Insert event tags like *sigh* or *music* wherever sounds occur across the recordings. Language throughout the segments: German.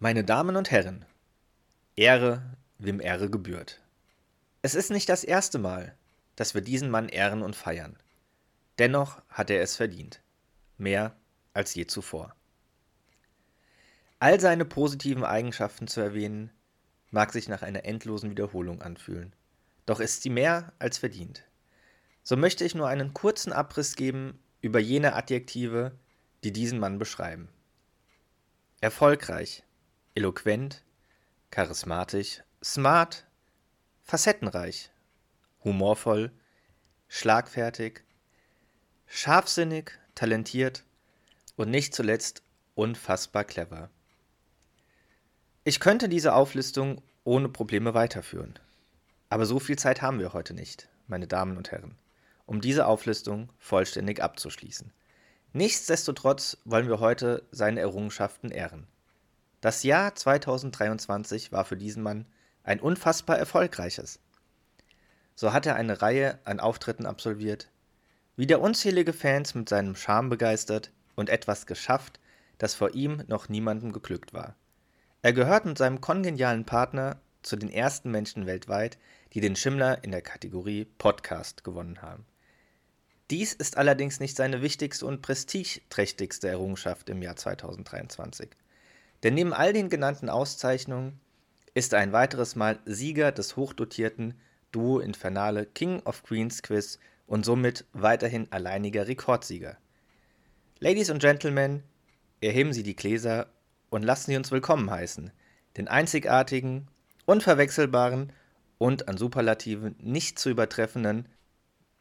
Meine Damen und Herren, Ehre, wem Ehre gebührt. Es ist nicht das erste Mal, dass wir diesen Mann ehren und feiern. Dennoch hat er es verdient. Mehr als je zuvor. All seine positiven Eigenschaften zu erwähnen, mag sich nach einer endlosen Wiederholung anfühlen. Doch ist sie mehr als verdient. So möchte ich nur einen kurzen Abriss geben über jene Adjektive, die diesen Mann beschreiben. Erfolgreich, eloquent, charismatisch, smart, facettenreich, humorvoll, schlagfertig, scharfsinnig, talentiert und nicht zuletzt unfassbar clever. Ich könnte diese Auflistung ohne Probleme weiterführen. Aber so viel Zeit haben wir heute nicht, meine Damen und Herren, um diese Auflistung vollständig abzuschließen. Nichtsdestotrotz wollen wir heute seine Errungenschaften ehren. Das Jahr 2023 war für diesen Mann ein unfassbar erfolgreiches. So hat er eine Reihe an Auftritten absolviert, wieder unzählige Fans mit seinem Charme begeistert und etwas geschafft, das vor ihm noch niemandem geglückt war. Er gehört mit seinem kongenialen Partner zu den ersten Menschen weltweit, die den Schimmler in der Kategorie Podcast gewonnen haben. Dies ist allerdings nicht seine wichtigste und prestigeträchtigste Errungenschaft im Jahr 2023. Denn neben all den genannten Auszeichnungen ist er ein weiteres Mal Sieger des hochdotierten Duo Infernale King of Queens Quiz und somit weiterhin alleiniger Rekordsieger. Ladies und Gentlemen, erheben Sie die Gläser und lassen Sie uns willkommen heißen, den einzigartigen, unverwechselbaren und an Superlativen nicht zu übertreffenden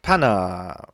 Panna.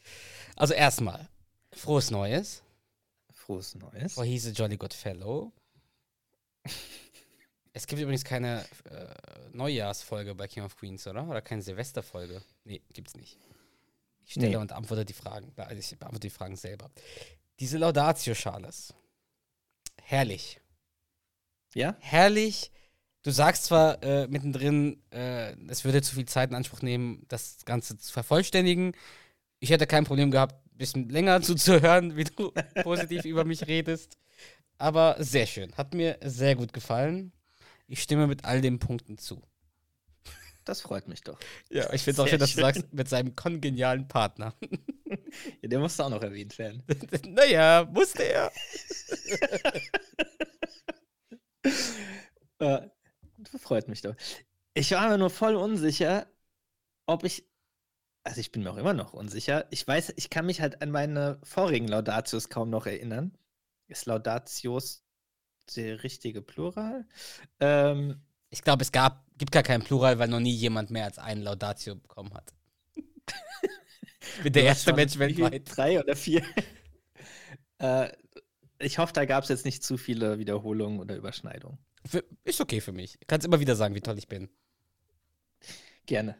Also erstmal, frohes Neues. Frohes Neues. Oh, he's a jolly good fellow. es gibt übrigens keine äh, Neujahrsfolge bei King of Queens, oder? Oder keine Silvesterfolge? Nee, gibt's nicht. Ich stelle Nee. und antworte die Fragen. Also ich beantworte die Fragen selber. Diese Laudatio, Charles. Herrlich. Ja? Herrlich. Du sagst zwar äh, mittendrin, äh, es würde zu viel Zeit in Anspruch nehmen, das Ganze zu vervollständigen. Ich hätte kein Problem gehabt, ein bisschen länger zuzuhören, wie du *laughs* positiv über mich redest. Aber sehr schön. Hat mir sehr gut gefallen. Ich stimme mit all den Punkten zu. Das freut mich doch. Ja, ich finde es auch schön, dass du sagst, mit seinem kongenialen Partner. Ja, der musste auch noch erwähnt werden. *laughs* naja, musste er. *laughs* Äh, freut mich doch. Ich war mir nur voll unsicher, ob ich. Also ich bin mir auch immer noch unsicher. Ich weiß, ich kann mich halt an meine vorigen Laudatius kaum noch erinnern. Ist Laudatius der richtige Plural? Ähm, Ich glaube, es gab, gibt gar keinen Plural, weil noch nie jemand mehr als einen Laudatio bekommen hat. *laughs* Ich bin der erste Mensch weltweit. Drei oder vier. *laughs* äh, ich hoffe, da gab es jetzt nicht zu viele Wiederholungen oder Überschneidungen. Für, ist okay für mich. Kannst immer wieder sagen, wie toll ich bin. Gerne.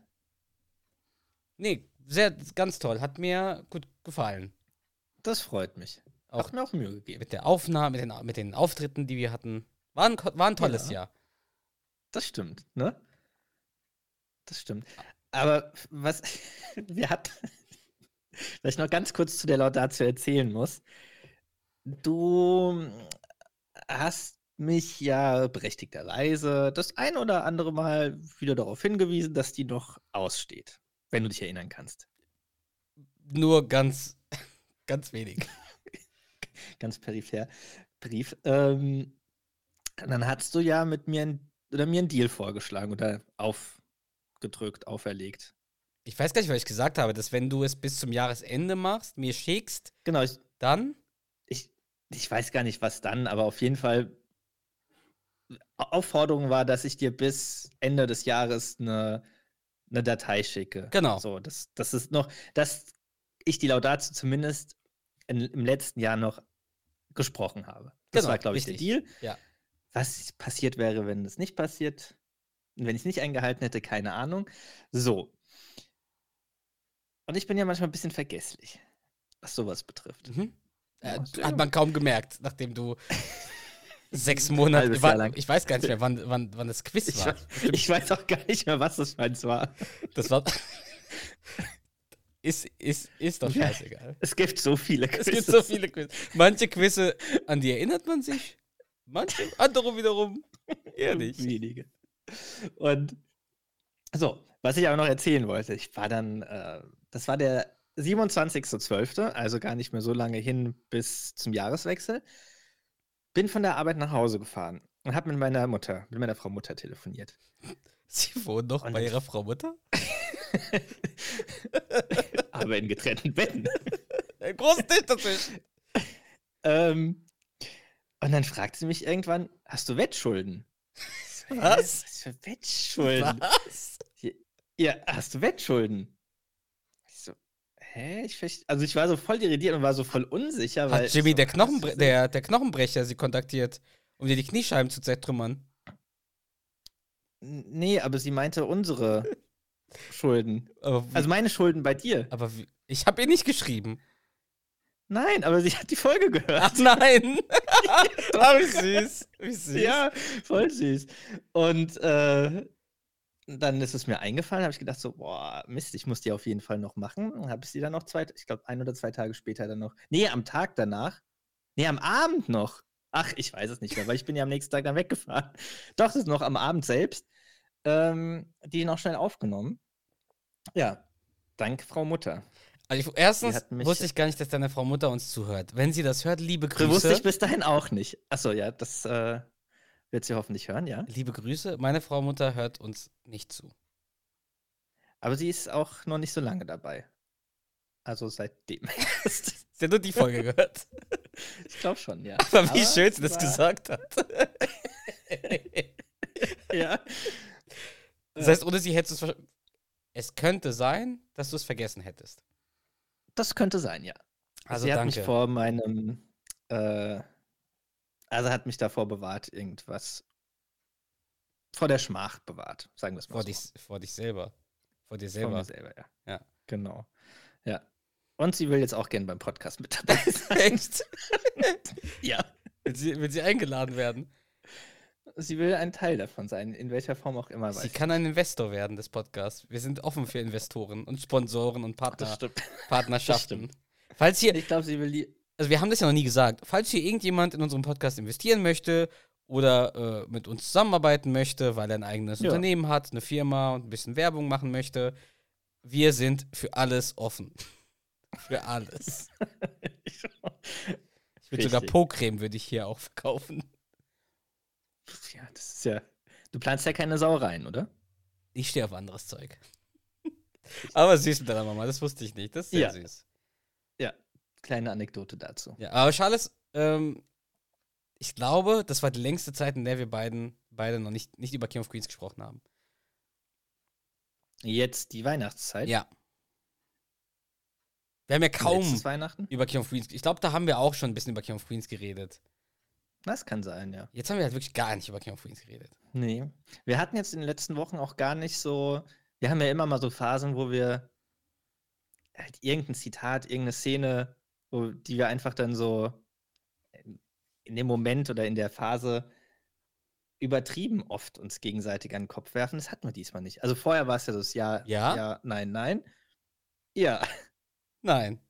Nee, sehr, ganz toll. Hat mir gut gefallen. Das freut mich. Auch Auch mir auch Mühe gegeben. mit der Aufnahme, mit den, mit den Auftritten, die wir hatten. War ein, war ein tolles Ja. Jahr. Das stimmt, ne? Das stimmt. Aber was *laughs* wir hatten, was ich noch ganz kurz zu der Laudatio erzählen muss. Du hast mich ja berechtigterweise das ein oder andere Mal wieder darauf hingewiesen, dass die noch aussteht, wenn du dich erinnern kannst. Nur ganz, *laughs* ganz wenig. *laughs* Ganz peripher Brief. Ähm, dann hast du ja mit mir ein, oder mir einen Deal vorgeschlagen oder aufgedrückt, auferlegt. Ich weiß gar nicht, was ich gesagt habe, dass wenn du es bis zum Jahresende machst, mir schickst, Genau, ich, dann ich, ich weiß gar nicht, was dann, aber auf jeden Fall Aufforderung war, dass ich dir bis Ende des Jahres eine, eine Datei schicke. Genau. So, das, das ist noch, dass ich die Laudatio zumindest in, im letzten Jahr noch gesprochen habe. Das Genau, war, glaube ich, der. Deal. Ja. Was passiert wäre, wenn es nicht passiert? Wenn ich es nicht eingehalten hätte, keine Ahnung. So. Und ich bin ja manchmal ein bisschen vergesslich, was sowas betrifft. Mhm. Äh, Ja, hat man kaum gemerkt, nachdem du *laughs* sechs Monate. Wann, lang. ich weiß gar nicht mehr, wann, *laughs* wann, wann das Quiz Ich, war. weiß- ich weiß auch gar nicht mehr, was das für eins war. Das war. ist, ist, ist doch scheißegal. Es gibt so viele Es gibt so viele Quiz. Manche Quizze, an die erinnert man sich. Manche, andere wiederum eher nicht. Wenige. Und so, was ich aber noch erzählen wollte, ich war dann, äh, das war der 27.12., also gar nicht mehr so lange hin bis zum Jahreswechsel. Bin von der Arbeit nach Hause gefahren und habe mit meiner Mutter, mit meiner Frau Mutter telefoniert. *laughs* Sie wohnen noch Und bei ihrer Frau Mutter? *laughs* aber in getrennten Betten. Ein großes Tisch dazwischen. ähm, und dann fragte sie mich irgendwann: Hast du Wettschulden? Was? Was für Wettschulden? Was? Ja, hast du Wettschulden? Hä? Ich verste- also ich war so voll irritiert und war so voll unsicher, weil. Hat Jimmy, so, der, Knochenbre der, der Knochenbrecher, sie kontaktiert, um dir die Kniescheiben zu zertrümmern? Nee, aber sie meinte unsere *laughs* Schulden. Also meine Schulden bei dir. aber wie, ich habe ihr nicht geschrieben. Nein, aber sie hat die Folge gehört. Ach nein! *laughs* ah, wie süß. Wie süß. Ja, voll süß. Und äh, dann ist es mir eingefallen, habe ich gedacht so, boah, Mist, ich muss die auf jeden Fall noch machen. Und habe ich sie dann noch zwei, ich glaube ein oder zwei Tage später dann noch, nee, am Tag danach, nee, am Abend noch. Ach, ich weiß es nicht mehr, weil ich bin ja am nächsten Tag dann weggefahren. *laughs* Doch, das ist noch am Abend selbst, ähm, die noch schnell aufgenommen. Ja, dank Frau Mutter. Also ich, erstens wusste ich gar nicht, dass deine Frau Mutter uns zuhört. Wenn sie das hört, liebe Das wusste Grüße. ich bis dahin auch nicht. Achso, ja, das äh, wird sie hoffentlich hören, ja. Liebe Grüße. Meine Frau Mutter hört uns nicht zu. Aber sie ist auch noch nicht so lange dabei. Also seitdem. *laughs* Sie hat nur die Folge gehört. ich glaube schon, ja. *laughs* Aber wie schön sie das gesagt hat. *laughs* Ja. Das heißt, ohne sie hättest du es. Es könnte sein, dass du es vergessen hättest. Das könnte sein, ja. Also sie hat danke. mich vor meinem. Äh, also hat mich davor bewahrt, irgendwas. Vor der Schmach bewahrt, sagen wir es mal vor, so. dich, vor dich selber. Vor dir Vor selber. mir selber, ja. Ja. Genau. Ja. Und sie will jetzt auch gerne beim Podcast mit dabei *laughs* sein. Echt? *laughs* ja. Will sie, will sie eingeladen werden? Sie will ein Teil davon sein, in welcher Form auch immer. Sie kann ein Investor werden des Podcasts. Wir sind offen für Investoren und Sponsoren und Partner, stimmt. Partnerschaften. Falls hier, Ich glaube, sie will die. Also wir haben das ja noch nie gesagt, falls hier irgendjemand in unserem Podcast investieren möchte oder äh, mit uns zusammenarbeiten möchte, weil er ein eigenes Ja. Unternehmen hat, eine Firma und ein bisschen Werbung machen möchte, wir sind für alles offen. *laughs* für alles. Ich würde sogar. Po-Creme würde ich hier auch verkaufen. Ja, das ist ja. Du planst ja keine Sauereien, oder? Ich stehe auf anderes Zeug. *laughs* Aber süß mit deiner Mama, das wusste ich nicht. Das ist sehr Ja. süß. Ja. Kleine Anekdote dazu. Ja, aber Charles, ähm, ich glaube, das war die längste Zeit, in der wir beiden beide noch nicht, nicht über King of Queens gesprochen haben. Jetzt die Weihnachtszeit. Ja. Wir haben ja kaum Weihnachten? über King of Queens. Ich glaube, da haben wir auch schon ein bisschen über King of Queens geredet. Das kann sein, ja. Jetzt haben wir halt wirklich gar nicht über King of Queens geredet. Nee. Wir hatten jetzt in den letzten Wochen auch gar nicht so. Wir haben ja immer mal so Phasen, wo wir halt irgendein Zitat, irgendeine Szene, wo, die wir einfach dann so in dem Moment oder in der Phase übertrieben oft uns gegenseitig an den Kopf werfen. Das hatten wir diesmal nicht. Also vorher war es ja so das Ja, Ja? ja, nein, nein. Ja, Nein.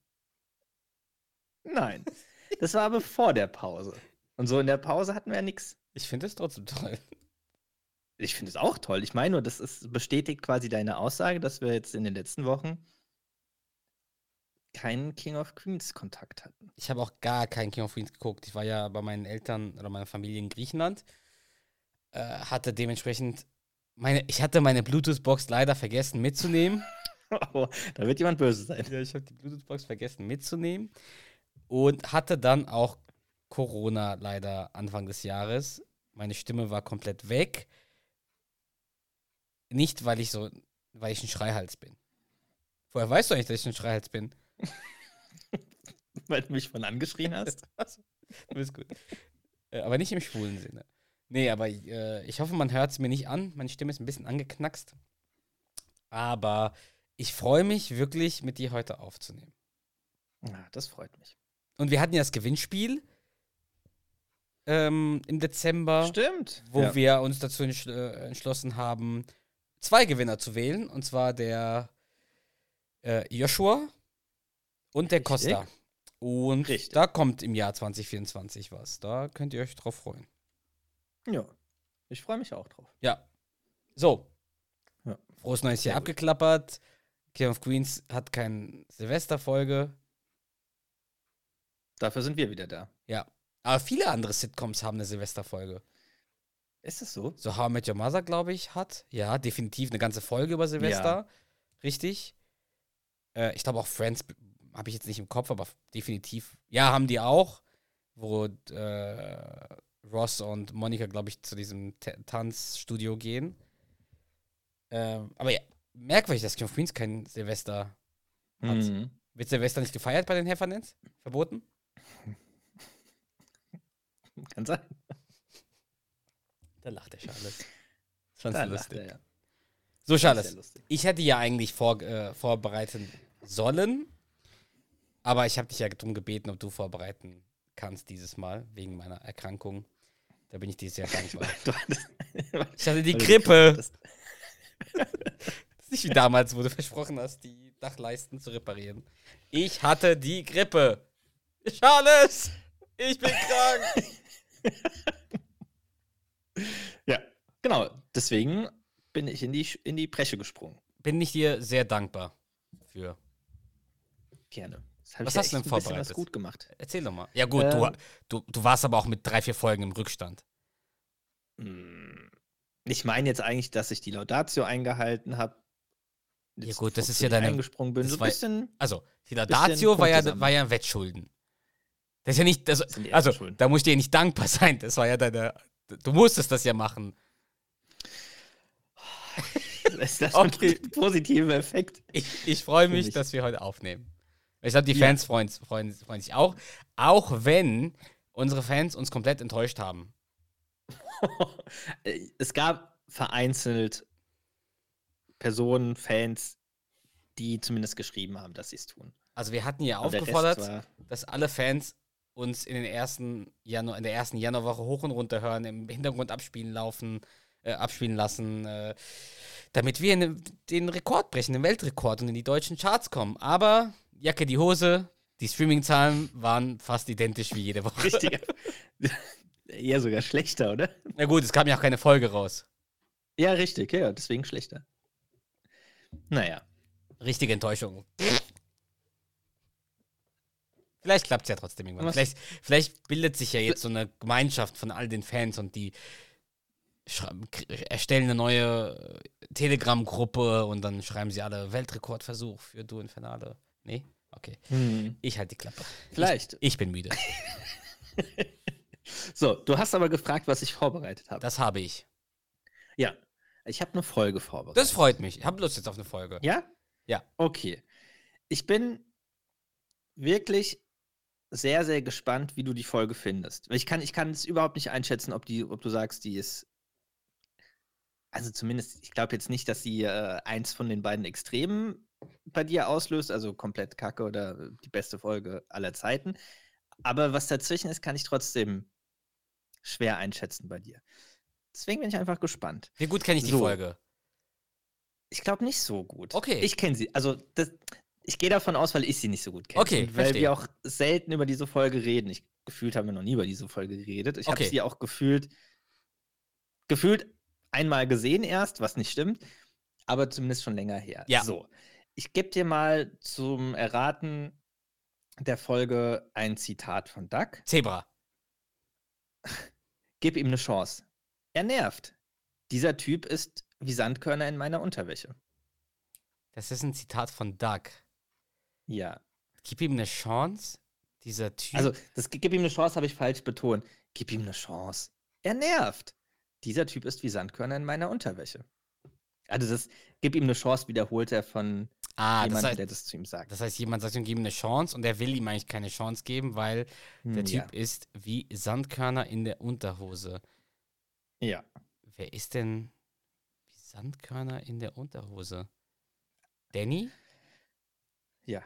nein. Das war aber vor der Pause. Und so in der Pause hatten wir ja nichts. Ich finde es trotzdem toll. Ich finde es auch toll. Ich meine nur, das ist, bestätigt quasi deine Aussage, dass wir jetzt in den letzten Wochen keinen King of Queens Kontakt hatten. Ich habe auch gar kein King of Queens geguckt. Ich war ja bei meinen Eltern oder meiner Familie in Griechenland. Äh, hatte dementsprechend meine, ich hatte meine Bluetooth-Box leider vergessen mitzunehmen. *laughs* Oh, da wird jemand böse sein. Ja, ich habe die Bluetooth-Box vergessen mitzunehmen und hatte dann auch Corona leider Anfang des Jahres. Meine Stimme war komplett weg. Nicht, weil ich so, weil ich ein Schreihals bin. Woher weißt du eigentlich, dass ich ein Schreihals bin? *laughs* Weil du mich von angeschrien hast. *laughs* Du bist gut. Äh, aber nicht im schwulen Sinne. Nee, aber äh, ich hoffe, man hört es mir nicht an. Meine Stimme ist ein bisschen angeknackst. Aber ich freue mich wirklich, mit dir heute aufzunehmen. Ja, das freut mich. Und wir hatten ja das Gewinnspiel ähm, im Dezember, Stimmt. wo ja. wir uns dazu äh, entschlossen haben, zwei Gewinner zu wählen. Und zwar der äh, Joshua und der. Costa. Und Richtig. da kommt im Jahr 2024 was. Da könnt ihr euch drauf freuen. ja. Ich freue mich auch drauf. Ja. So. Ja. Frohes Neues Jahr abgeklappert. King of Queens hat keine Silvesterfolge. Dafür sind wir wieder da. Ja. Aber viele andere Sitcoms haben eine Silvesterfolge. Ist es so? So How I Met Your Mother, glaube ich, hat. Ja, definitiv eine ganze Folge über Silvester. Richtig. Äh, ich glaube auch Friends habe ich jetzt nicht im Kopf, aber definitiv. Ja, haben die auch. Wo äh, Ross und Monika, glaube ich, zu diesem Ta- Tanzstudio gehen. Ähm, aber ja, merkwürdig, dass King of Queens kein Silvester hat. Mhm. Wird Silvester nicht gefeiert bei den Heffernets? Verboten? *laughs* Kann sein. Da lacht der Charles. Das fandst Da lustig. er, ja. So, Charles, ich hätte ja eigentlich vor, äh, vorbereiten sollen, aber ich habe dich ja darum gebeten, ob du vorbereiten kannst dieses Mal, wegen meiner Erkrankung. Da bin ich dir sehr dankbar. *laughs* Du hattest- Ich hatte die Grippe. *laughs* Das ist nicht wie damals, wo du versprochen hast, die Dachleisten zu reparieren. Ich hatte die Grippe. Charles, ich bin krank. *laughs* Ja, genau. Deswegen bin ich in die, in die Bresche gesprungen. Bin ich dir sehr dankbar für. Gerne. Das Was hast du denn vorbereitet? was gut gemacht. Erzähl doch mal. Ja gut, Ähm. du, du, du warst aber auch mit drei, vier Folgen im Rückstand. Hm. Ich meine jetzt eigentlich, dass ich die Laudatio eingehalten habe. Ja gut, das ist ja deine- eingesprungen bin. das So ein bisschen. Also, die Laudatio war ja, war ja Wettschulden. Das ist ja nicht, also, die also Schulden. da musst du dir nicht dankbar sein. Das war ja deine, du musstest das ja machen. Ist das *laughs* Okay. ein positiver Effekt? Ich, ich freue mich, mich. dass wir heute aufnehmen. Ich glaube, die Ja. Fans freuen, freuen, freuen sich auch. Auch wenn unsere Fans uns komplett enttäuscht haben. *laughs* es gab vereinzelt Personen, Fans, die zumindest geschrieben haben, dass sie es tun. Also wir hatten ja Rest aufgefordert, dass alle Fans uns in den ersten Januar, in der ersten Januarwoche hoch und runter hören, im Hintergrund abspielen laufen, äh, abspielen lassen, äh, damit wir in, den Rekord brechen, den Weltrekord und in die deutschen Charts kommen. Aber Jacke die Hose, die Streaming-Zahlen waren fast identisch wie jede Woche. Richtiger. Eher *laughs* sogar schlechter, oder? Na gut, es kam ja auch keine Folge raus. Ja, richtig, ja, deswegen schlechter. Naja. Richtige Enttäuschung. Vielleicht klappt es ja trotzdem irgendwann. Was- Vielleicht, vielleicht bildet sich ja jetzt so eine Gemeinschaft von all den Fans und die erstellen eine neue Telegram-Gruppe und dann schreiben sie alle Weltrekordversuch für Du Infernale. Nee? Okay. Hm. Ich halte die Klappe. Vielleicht. Ich bin müde. *laughs* So, du hast aber gefragt, was ich vorbereitet habe. Das habe ich. Ja, ich habe eine Folge vorbereitet. Das freut mich. Ich habe Lust jetzt auf eine Folge. Ja? Ja. Okay. Ich bin wirklich sehr, sehr gespannt, wie du die Folge findest. Ich kann, ich kann es überhaupt nicht einschätzen, ob, die, ob du sagst, die ist. Also zumindest, ich glaube jetzt nicht, dass sie äh, eins von den beiden Extremen bei dir auslöst, also komplett kacke oder die beste Folge aller Zeiten. Aber was dazwischen ist, kann ich trotzdem schwer einschätzen bei dir. Deswegen bin ich einfach gespannt. Wie gut kenne ich die So. Folge? Ich glaube nicht so gut. Okay. Ich kenne sie. Also das, ich gehe davon aus, weil ich sie nicht so gut kenne. Okay, weil verstehe. wir auch selten über diese Folge reden. Ich gefühlt haben wir noch nie über diese Folge geredet. Ich Okay. habe sie auch gefühlt gefühlt einmal gesehen erst, was nicht stimmt, aber zumindest schon länger her. Ja. So, ich gebe dir mal zum Erraten der Folge ein Zitat von Duck. Zebra. Gib ihm eine Chance. Er nervt. Dieser Typ ist wie Sandkörner in meiner Unterwäsche. Das ist ein Zitat von Doug. Ja. Gib ihm eine Chance. Dieser Typ. Also, das Gib ihm eine Chance habe ich falsch betont. Gib ihm eine Chance. Er nervt. Dieser Typ ist wie Sandkörner in meiner Unterwäsche. Also, das Gib ihm eine Chance wiederholt er von Ah, das Jemand, heißt, der das zu ihm sagt. das heißt, jemand sagt ihm, gib ihm eine Chance und er will ihm eigentlich keine Chance geben, weil der Hm, Typ ist wie Sandkörner in der Unterhose. Ja. ja. Wer ist denn wie Sandkörner in der Unterhose? Danny? Ja.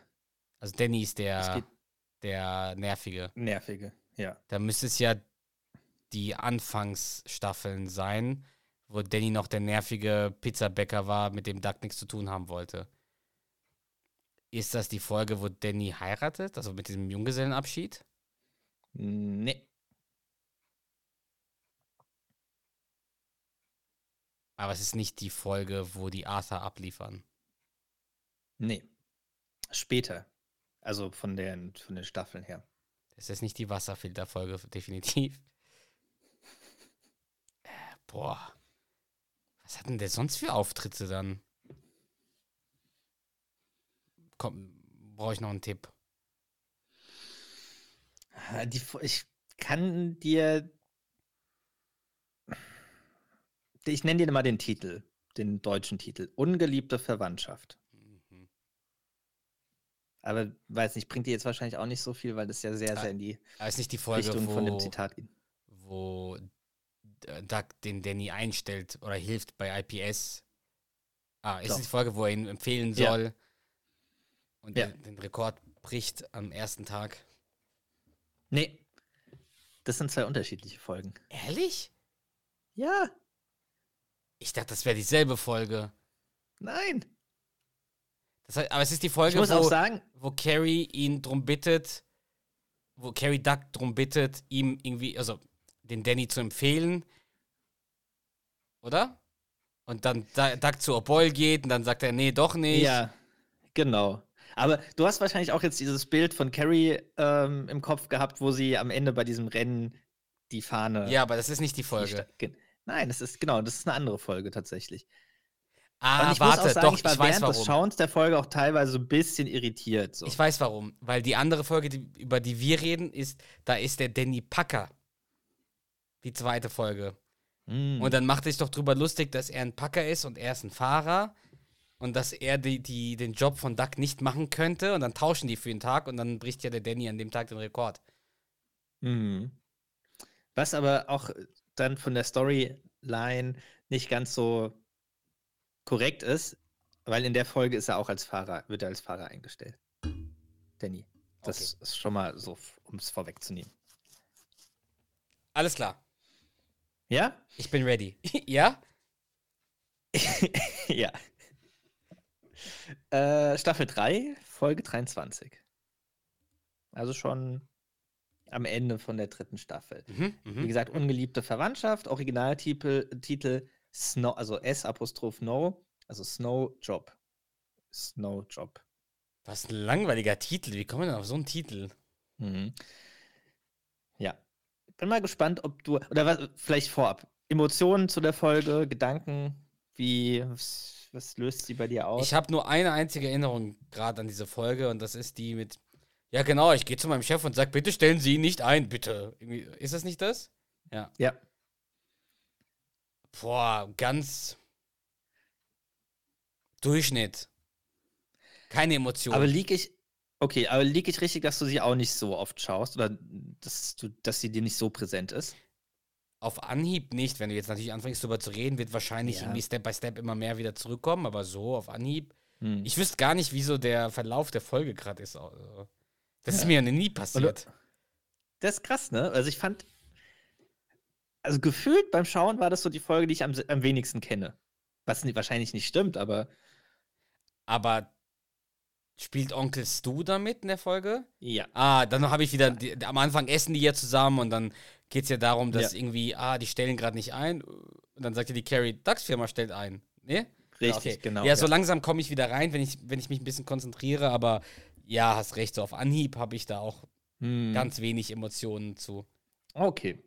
Also Danny ist der, der Nervige. nervige. Ja. Da müsste es ja die Anfangsstaffeln sein, wo Danny noch der nervige Pizzabäcker war, mit dem Duck nichts zu tun haben wollte. Ist das die Folge, wo Danny heiratet, also mit diesem Junggesellenabschied? Nee. Aber es ist nicht die Folge, wo die Arthur abliefern. Nee. Später. Also von den, von den Staffeln her. Das ist nicht die Wasserfilterfolge, definitiv. Äh, boah. Was hat denn der sonst für Auftritte dann? Brauche ich noch einen Tipp. Ah, Die, ich kann dir. Ich nenne dir mal den Titel, den deutschen Titel. Ungeliebte Verwandtschaft. Mhm. Aber weiß nicht, bringt dir jetzt wahrscheinlich auch nicht so viel, weil das ja sehr, Ah, sehr in die Aber ist nicht die Folge, Richtung von dem wo, Zitat geht. wo D- Doug den Danny einstellt oder hilft bei IPS? Ah, ist Doch. die Folge, wo er ihn empfehlen Ja. Und Ja. den, den Rekord bricht am ersten Tag? Nee. Das sind zwei unterschiedliche Folgen. Ehrlich? Ja, Ich dachte, das wäre dieselbe Folge. nein. Das heißt, aber es ist die Folge, wo, sagen, wo Carrie ihn drum bittet, wo Carrie Duck drum bittet, ihm irgendwie, also den Danny zu empfehlen. Oder? Und dann Da- Duck zu O'Boyle geht und dann sagt er, nee, doch nicht. ja, genau. Aber du hast wahrscheinlich auch jetzt dieses Bild von Carrie ähm, im Kopf gehabt, wo sie am Ende bei diesem Rennen die Fahne. Ja, aber das ist nicht die die Folge. Gen- Nein, das ist genau, das ist eine andere Folge tatsächlich. Ah, ich warte, sagen, doch, ich war ich weiß während des warum. Schauens der Folge auch teilweise so ein bisschen irritiert. So. Ich weiß warum. Weil die andere Folge, die, über die wir reden, ist, da ist der Danny Packer. Die zweite Folge. Mm. Und dann macht er sich doch drüber lustig, dass er ein Packer ist und er ist ein Fahrer und dass er die, die, den Job von Duck nicht machen könnte und dann tauschen die für den Tag und dann bricht ja der Danny an dem Tag den Rekord. Mhm. Was aber auch dann von der Storyline nicht ganz so korrekt ist, weil in der Folge ist er auch als Fahrer, wird er als Fahrer eingestellt. Danny. Das ist schon mal so, um es vorwegzunehmen. Alles klar. Ja? Ich bin ready. *laughs* ja? *laughs* ja. Äh, Staffel 3, Folge 23. Also schon am Ende von der dritten Staffel. Mhm, Wie mhm. gesagt, ungeliebte Verwandtschaft, Originaltitel Titel Snow, also S Apostroph No, also Snow Job. Snow Job. Was ein langweiliger Titel. Wie kommen wir denn auf so einen Titel? Mhm. Ja. Bin mal gespannt, ob du, oder was, vielleicht vorab, Emotionen zu der Folge, Gedanken, wie, was, löst sie bei dir aus? Ich habe nur eine einzige Erinnerung gerade an diese Folge und das ist die mit. Ja, genau, ich gehe zu meinem Chef und sage, bitte stellen Sie ihn nicht ein, bitte. Ist das nicht das? Ja. ja. Boah, ganz Durchschnitt. Keine Emotion. Aber lieg ich, okay, aber lieg ich richtig, dass du sie auch nicht so oft schaust oder dass, du, dass sie dir nicht so präsent ist? Auf Anhieb nicht. Wenn du jetzt natürlich anfängst, darüber zu reden, wird wahrscheinlich Ja. irgendwie Step by Step immer mehr wieder zurückkommen, aber so auf Anhieb. Hm. Ich wüsste gar nicht, wieso der Verlauf der Folge gerade ist. Also, das ist Ja. mir ja nie passiert. Das ist krass, ne? Also ich fand, also gefühlt beim Schauen war das so die Folge, die ich am, am wenigsten kenne. Was wahrscheinlich nicht stimmt, aber Aber spielt Onkel Stu damit in der Folge? ja. Ah, dann habe ich wieder, die, am Anfang essen die ja zusammen und dann geht es ja darum, dass Ja. irgendwie, ah, die stellen gerade nicht ein. Und dann sagt ja die Carrie, Ducks-Firma stellt ein. Ne? Richtig, Ja, okay. genau. Ja, so langsam komme ich wieder rein, wenn ich, wenn ich mich ein bisschen konzentriere, aber ja, hast recht, so auf Anhieb habe ich da auch Hm. ganz wenig Emotionen zu. Okay.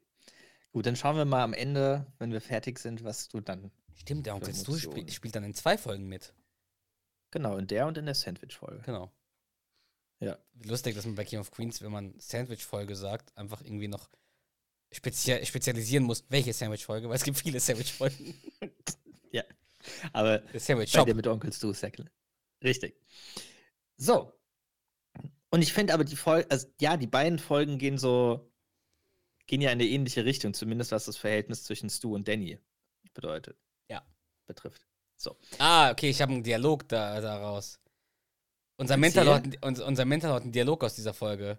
Gut, dann schauen wir mal am Ende, wenn wir fertig sind, was du dann. Stimmt, der Onkel Stu spielt, spielt dann in zwei Folgen mit. Genau, in der und in der Sandwich-Folge. Genau. Ja. Lustig, dass man bei King of Queens, wenn man Sandwich-Folge sagt, einfach irgendwie noch spezia spezialisieren muss, welche Sandwich-Folge, weil es gibt viele Sandwich-Folgen. *laughs* Ja. Aber Der bei Sandwich-Shop. dir mit Onkel Stu ist ja klar. Richtig. So. Und ich finde aber die Folge, also ja, die beiden Folgen gehen so, gehen ja in eine ähnliche Richtung, zumindest was das Verhältnis zwischen Stu und Danny bedeutet. Ja. Betrifft. So. Ah, okay, ich habe einen Dialog da, daraus. Unser Mentor, hat, unser Mentor hat einen Dialog aus dieser Folge.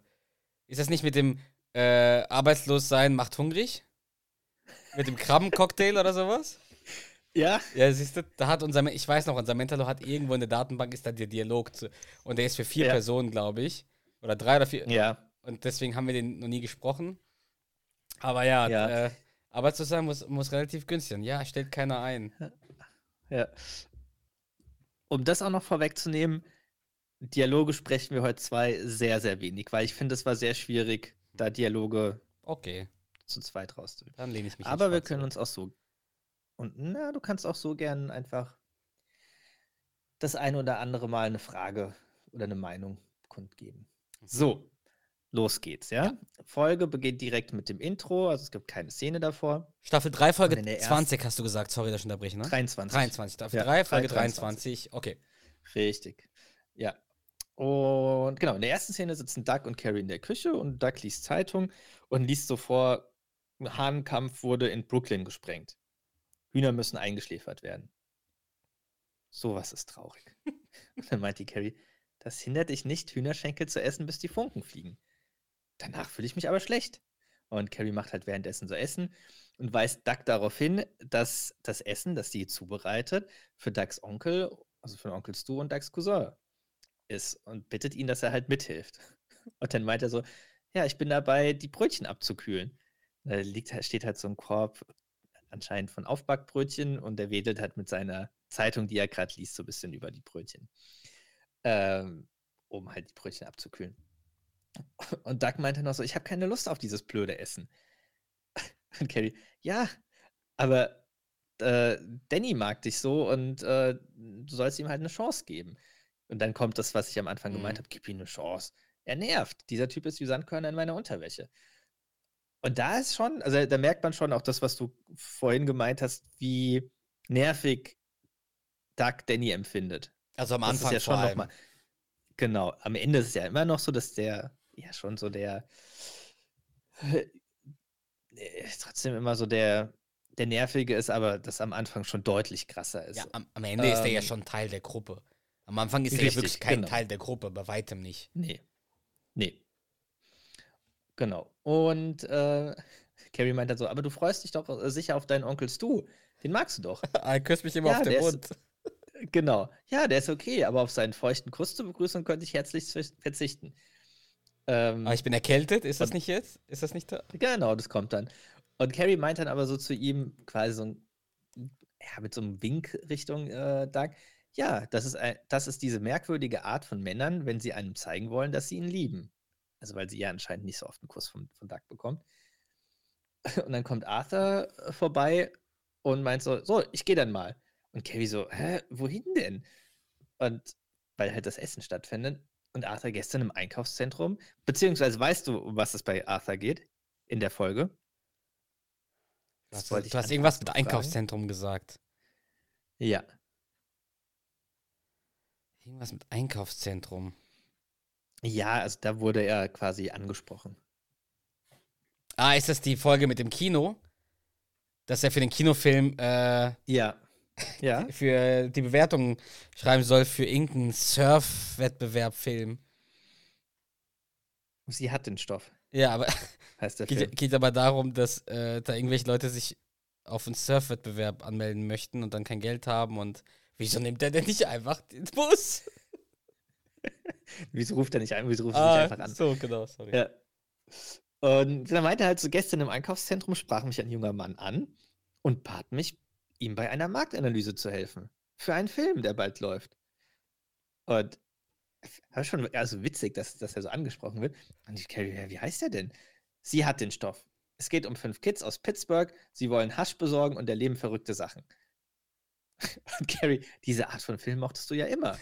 Ist das nicht mit dem äh, Arbeitslossein macht hungrig? Mit dem Krabbencocktail oder sowas? Ja? Ja, siehst du, da hat unser, ich weiß noch, unser Mentalo hat irgendwo in der Datenbank ist da der Dialog zu, und der ist für vier ja. Personen, glaube ich. Oder drei oder vier. Ja. Und deswegen haben wir den noch nie gesprochen. Aber ja, ja. Äh, Arbeitslosigkeit muss, muss relativ günstig sein. Ja, stellt keiner ein. Ja. Um das auch noch vorwegzunehmen, Dialoge sprechen wir heute zwei sehr, sehr wenig, weil ich finde, es war sehr schwierig, da Dialoge okay. zu zweit rauszuholen. Dann lehne ich mich Aber wir können uns auch so. Und na, du kannst auch so gern einfach das eine oder andere Mal eine Frage oder eine Meinung kundgeben. So, los geht's, ja? ja? Folge beginnt direkt mit dem Intro, also es gibt keine Szene davor. Staffel 3, Folge 20 hast du gesagt, sorry, dass ich unterbreche, ne? 23. 23, Staffel ja, 3, Folge 23, 23, okay. Richtig. Ja, und genau, in der ersten Szene sitzen Doug und Carrie in der Küche und Doug liest Zeitung und liest so vor, Hahnkampf wurde in Brooklyn gesprengt. Hühner müssen eingeschläfert werden. Sowas ist traurig. *laughs* und dann meint die Carrie, das hindert dich nicht, Hühnerschenkel zu essen, bis die Funken fliegen. Danach fühle ich mich aber schlecht. Und Carrie macht halt währenddessen so Essen und weist Doug darauf hin, dass das Essen, das sie zubereitet, für Dougs Onkel, also für Onkel Stu und Dougs Cousin ist und bittet ihn, dass er halt mithilft. *laughs* Und dann meint er so, ja, ich bin dabei, die Brötchen abzukühlen. Da liegt, steht halt so ein Korb anscheinend von Aufbackbrötchen und er wedelt halt mit seiner Zeitung, die er gerade liest, so ein bisschen über die Brötchen. Ähm, um halt die Brötchen abzukühlen. *laughs* Und Doug meinte noch so, ich habe keine Lust auf dieses blöde Essen. *laughs* Und Carrie, ja, aber äh, Danny mag dich so und äh, du sollst ihm halt eine Chance geben. Und dann kommt das, was ich am Anfang mhm. gemeint habe, gib ihm eine Chance. Er nervt. Dieser Typ ist wie Sandkörner in meiner Unterwäsche. Und da ist schon, also da merkt man schon auch das, was du vorhin gemeint hast, wie nervig Doug Danny empfindet. Also am Anfang ja schon nochmal. Genau, am Ende ist es ja immer noch so, dass der ja schon so der äh, trotzdem immer so der der nervige ist, aber das am Anfang schon deutlich krasser ist. Ja, am, am Ende ähm, ist er ja schon Teil der Gruppe. Am Anfang ist er wirklich kein genau. Teil der Gruppe, bei weitem nicht. Nee. Nee. Genau. Und äh, Carrie meint dann so, aber du freust dich doch äh, sicher auf deinen Onkel Stu. Den magst du doch. *laughs* er küsst mich immer ja, auf den Mund. Ist, *laughs* genau. Ja, der ist okay, aber auf seinen feuchten Kuss zur Begrüßung könnte ich herzlich verzichten. Ähm, aber ich bin erkältet, ist das nicht jetzt? Ist das nicht da? Genau, das kommt dann. Und Carrie meint dann aber so zu ihm, quasi so ein, ja, mit so einem Wink Richtung äh, Doug, ja, das ist, ein, das ist diese merkwürdige Art von Männern, wenn sie einem zeigen wollen, dass sie ihn lieben. Also, weil sie ja anscheinend nicht so oft einen Kuss von, von Doug bekommt. *laughs* Und dann kommt Arthur äh, vorbei und meint so: So, ich gehe dann mal. Und Carrie so: Hä, wohin denn? Und weil halt das Essen stattfindet. Und Arthur gestern im Einkaufszentrum. Beziehungsweise weißt du, um was es bei Arthur geht in der Folge? Du hast, du hast irgendwas mit Einkaufszentrum gesagt. Ja. Irgendwas mit Einkaufszentrum. Ja, also da wurde er quasi angesprochen. Ah, ist das die Folge mit dem Kino? Dass er für den Kinofilm äh, ja. Ja. *laughs* für die Bewertung schreiben soll für irgendeinen Surf-Wettbewerb-Film. Sie hat den Stoff. Ja, aber *laughs* heißt der geht, Film. geht aber darum, dass äh, da irgendwelche Leute sich auf einen Surf-Wettbewerb anmelden möchten und dann kein Geld haben und Wieso nimmt er denn nicht einfach den Bus? *laughs* Wieso ruft er nicht ein? Wieso ruft er ah, nicht einfach an? So, genau, sorry. Ja. Und dann meinte er halt so, gestern im Einkaufszentrum sprach mich ein junger Mann an und bat mich, ihm bei einer Marktanalyse zu helfen. Für einen Film, der bald läuft. Und habe schon, also witzig, dass, dass er so angesprochen wird. Und ich, Carrie, wie heißt der denn? Sie hat den Stoff. Es geht um fünf Kids aus Pittsburgh. Sie wollen Hasch besorgen und erleben verrückte Sachen. *laughs* Und Carrie, diese Art von Film mochtest du ja immer.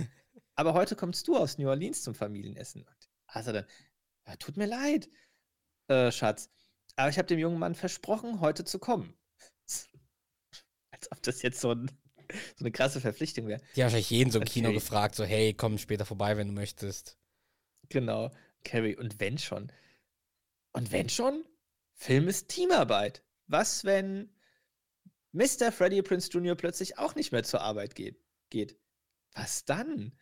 Aber heute kommst du aus New Orleans zum Familienessen. Und also dann, ja, tut mir leid, äh, Schatz. Aber ich habe dem jungen Mann versprochen, heute zu kommen. *laughs* Als ob das jetzt so ein so eine krasse Verpflichtung wäre. Die haben wahrscheinlich jeden so im Kino Carrie- gefragt, so, hey, komm später vorbei, wenn du möchtest. Genau, Carrie. Und wenn schon? Und wenn schon? Film ist Teamarbeit. Was, wenn Mr. Freddie Prince Jr. plötzlich auch nicht mehr zur Arbeit geht? geht? Was dann?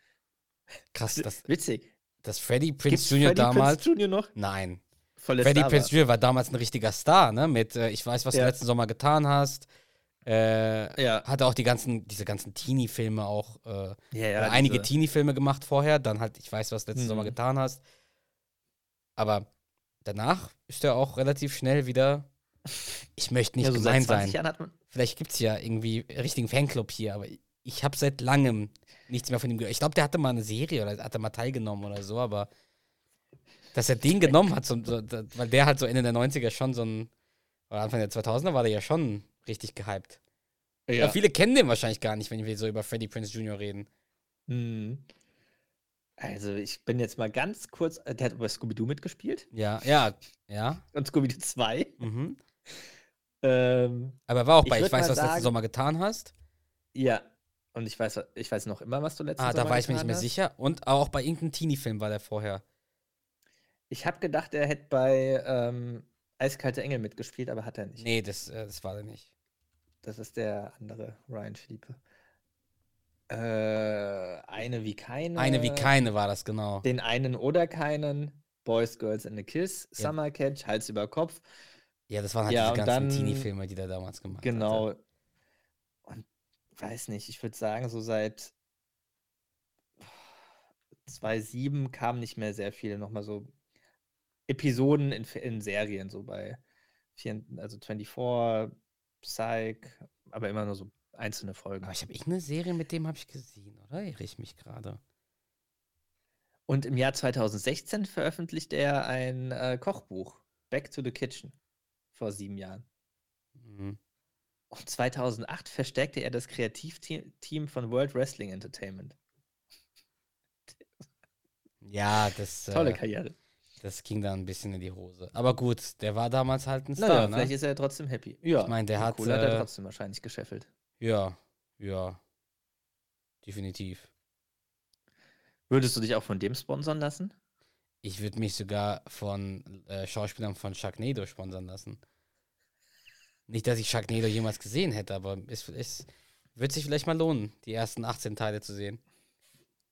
Krass, das, Witzig. das Freddie Gibt's Prince Jr. Freddie damals. Prince Jr. noch? Nein. Volle Freddie Star Prince war. Jr. war damals ein richtiger Star, ne? Mit äh, Ich weiß, was Ja. du letzten Sommer getan hast. Äh, Ja. Hatte auch die ganzen, diese ganzen Teenie-Filme auch, äh, Ja, ja, einige Teenie-Filme gemacht vorher. Dann halt, ich weiß, was du letzten Mhm. Sommer getan hast. Aber danach ist er auch relativ schnell wieder. Ich möchte nicht ja, so seit gemein 20 sein. Jahren hat man. Vielleicht gibt es ja irgendwie einen richtigen Fanclub hier, aber ich habe seit langem nichts mehr von ihm gehört. Ich glaube, der hatte mal eine Serie oder hat er mal teilgenommen oder so, aber dass er den genommen hat, so, so, da- weil der halt so Ende der 90er schon so ein, oder Anfang der 2000er war der ja schon richtig gehypt. Ja. viele kennen den wahrscheinlich gar nicht, wenn wir so über Freddie Prince Jr. reden. Mhm. Also, ich bin jetzt mal ganz kurz. äh, Der hat bei Scooby-Doo mitgespielt. Ja, ja, ja. Und Scooby-Doo 2. Mhm. Ähm, Aber er war auch Ich bei Ich würd weiß, was du letzten Sommer getan hast. ja. Und ich weiß, ich weiß noch immer, was du letztes Ah, da Sommer war ich mir nicht mehr hast. sicher. Und auch bei irgendeinem Teenie-Film war der vorher. Ich habe gedacht, er hätte bei ähm, Eiskalte Engel mitgespielt, aber hat er nicht. Nee, das, äh, das war er nicht. Das ist der andere Ryan Philippe. Äh, eine wie keine. Eine wie keine war das, genau. Den einen oder keinen. Boys, Girls and a Kiss, Ja. Summer Catch, Hals über Kopf. Ja, das waren halt Ja, diese ganzen Teenie-Filme, die der damals gemacht hatte. Genau. Und weiß nicht, ich würde sagen, so seit 2007 kam nicht mehr sehr viele nochmal so Episoden in, in Serien, so bei also 24, Psych, aber immer nur so einzelne Folgen. Aber ich habe irgendeine Serie mit dem habe ich gesehen, oder? Irre ich mich gerade. Und im Jahr 2016 veröffentlichte er ein äh, Kochbuch, Back to the Kitchen, vor sieben Jahren. Mhm. Und 2008 verstärkte er das Kreativteam von World Wrestling Entertainment. Ja, das, Tolle äh, Karriere. das ging dann ein bisschen in die Hose. Aber gut, der war damals halt ein Star, Naja, ne? vielleicht ist er ja trotzdem happy. Ja, Ich meine, der hat, Kohle hat er äh, trotzdem wahrscheinlich gescheffelt. Ja, ja. Definitiv. Würdest du dich auch von dem sponsern lassen? Ich würde mich sogar von äh, Schauspielern von Sharknado sponsern lassen. Nicht, dass ich Sharknado jemals gesehen hätte, aber es, es wird sich vielleicht mal lohnen, die ersten 18 Teile zu sehen.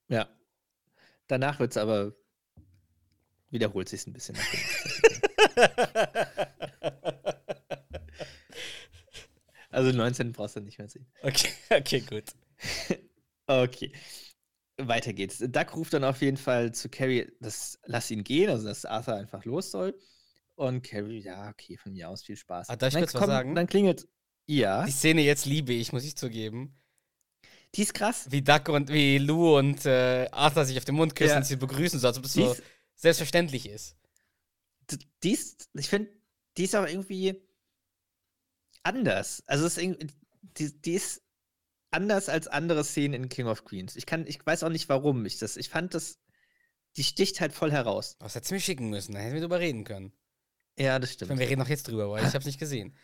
Ja. Danach wird es aber wiederholt sich ein bisschen. nach dem 18. also 19 brauchst du nicht mehr sehen. Okay, okay, gut. *laughs* Okay. Weiter geht's. Duck ruft dann auf jeden Fall zu Carrie, dass lass ihn gehen, also dass Arthur einfach los soll. Und Carrie, ja, okay, von mir aus viel Spaß. Ah, darf ich Dann kurz was kommt- sagen? Dann klingelt. Ja, Die Szene jetzt liebe ich, muss ich zugeben. die ist krass. Wie Duck und wie Lou und äh, Arthur sich auf den Mund küssen Ja. und sie begrüßen, so als ob es so selbstverständlich ist. die ist ich finde, die ist aber irgendwie anders. Also es ist irgendwie, die, die ist anders als andere Szenen in King of Queens. Ich kann, ich weiß auch nicht warum ich das. Ich fand das, die sticht halt voll heraus. Was hättest du mir schicken müssen? Da hätten wir drüber reden können. Ja, das stimmt. meine, wir reden auch jetzt drüber, weil ich habe es nicht gesehen.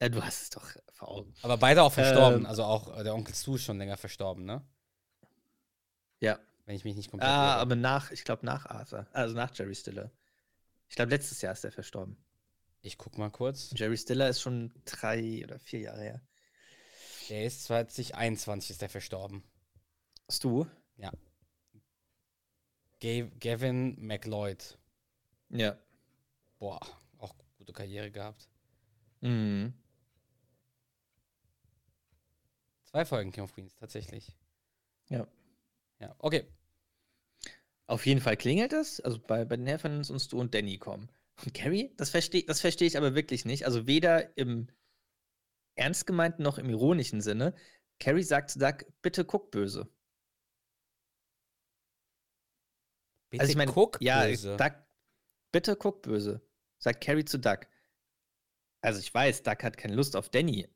Ja, du hast es doch vor Augen. Aber beide auch verstorben. Ähm. also auch äh, der Onkel Stu ist schon länger verstorben, ne? Ja. Wenn ich mich nicht komplett Ah, irre. aber nach, ich glaube nach Arthur, also nach Jerry Stiller. Ich glaube, letztes Jahr ist er verstorben. Ich guck mal kurz. Jerry Stiller ist schon drei oder vier Jahre her. Der ist 2021 ist der verstorben. Hast du? Gav Gavin McLeod. Ja. Boah, auch gute Karriere gehabt. Mhm. Zwei Folgen King of Queens, tatsächlich. Ja. Ja, okay. Auf jeden Fall klingelt es. Also bei, bei den Helfern und Stu und Danny kommen. Und Carrie, das verstehe das versteh ich aber wirklich nicht. Also weder im ernst gemeinten noch im ironischen Sinne. Carrie sagt zu Doug, bitte guck böse. Bitte also ich meine, guck ja, böse. Doug, bitte guck böse. Sagt Carrie zu Doug. Also ich weiß, Doug hat keine Lust auf Danny.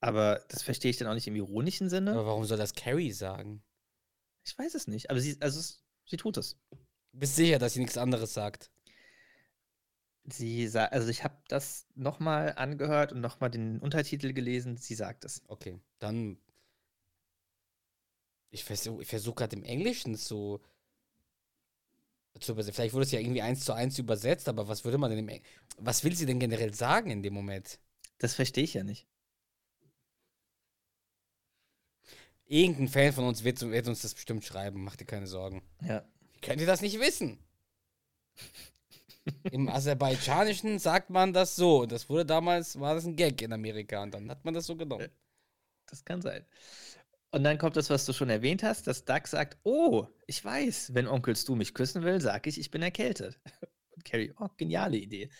Aber das verstehe ich dann auch nicht im ironischen Sinne. Aber warum soll das Carrie sagen? Ich weiß es nicht. Aber sie, also es, sie tut es. Du bist sicher, dass sie nichts anderes sagt. Sie sa also ich habe das nochmal angehört und nochmal den Untertitel gelesen. Sie sagt es. Okay, dann Ich versuche ich versuch gerade im Englischen zu, zu übersetzen. Vielleicht wurde es ja irgendwie eins zu eins übersetzt, aber was würde man denn im Eng Was will sie denn generell sagen in dem Moment? Das verstehe ich ja nicht. Irgendein Fan von uns wird, wird uns das bestimmt schreiben, mach dir keine Sorgen. Ja. Wie könnt ihr das nicht wissen? Im Aserbaidschanischen sagt man das so. Und das wurde damals, war das ein Gag in Amerika und dann hat man das so genommen. Das kann sein. Und dann kommt das, was du schon erwähnt hast, dass Doug sagt, oh, ich weiß, wenn Onkel Stu mich küssen will, sage ich, ich bin erkältet. Und *laughs* Carrie, oh, geniale Idee.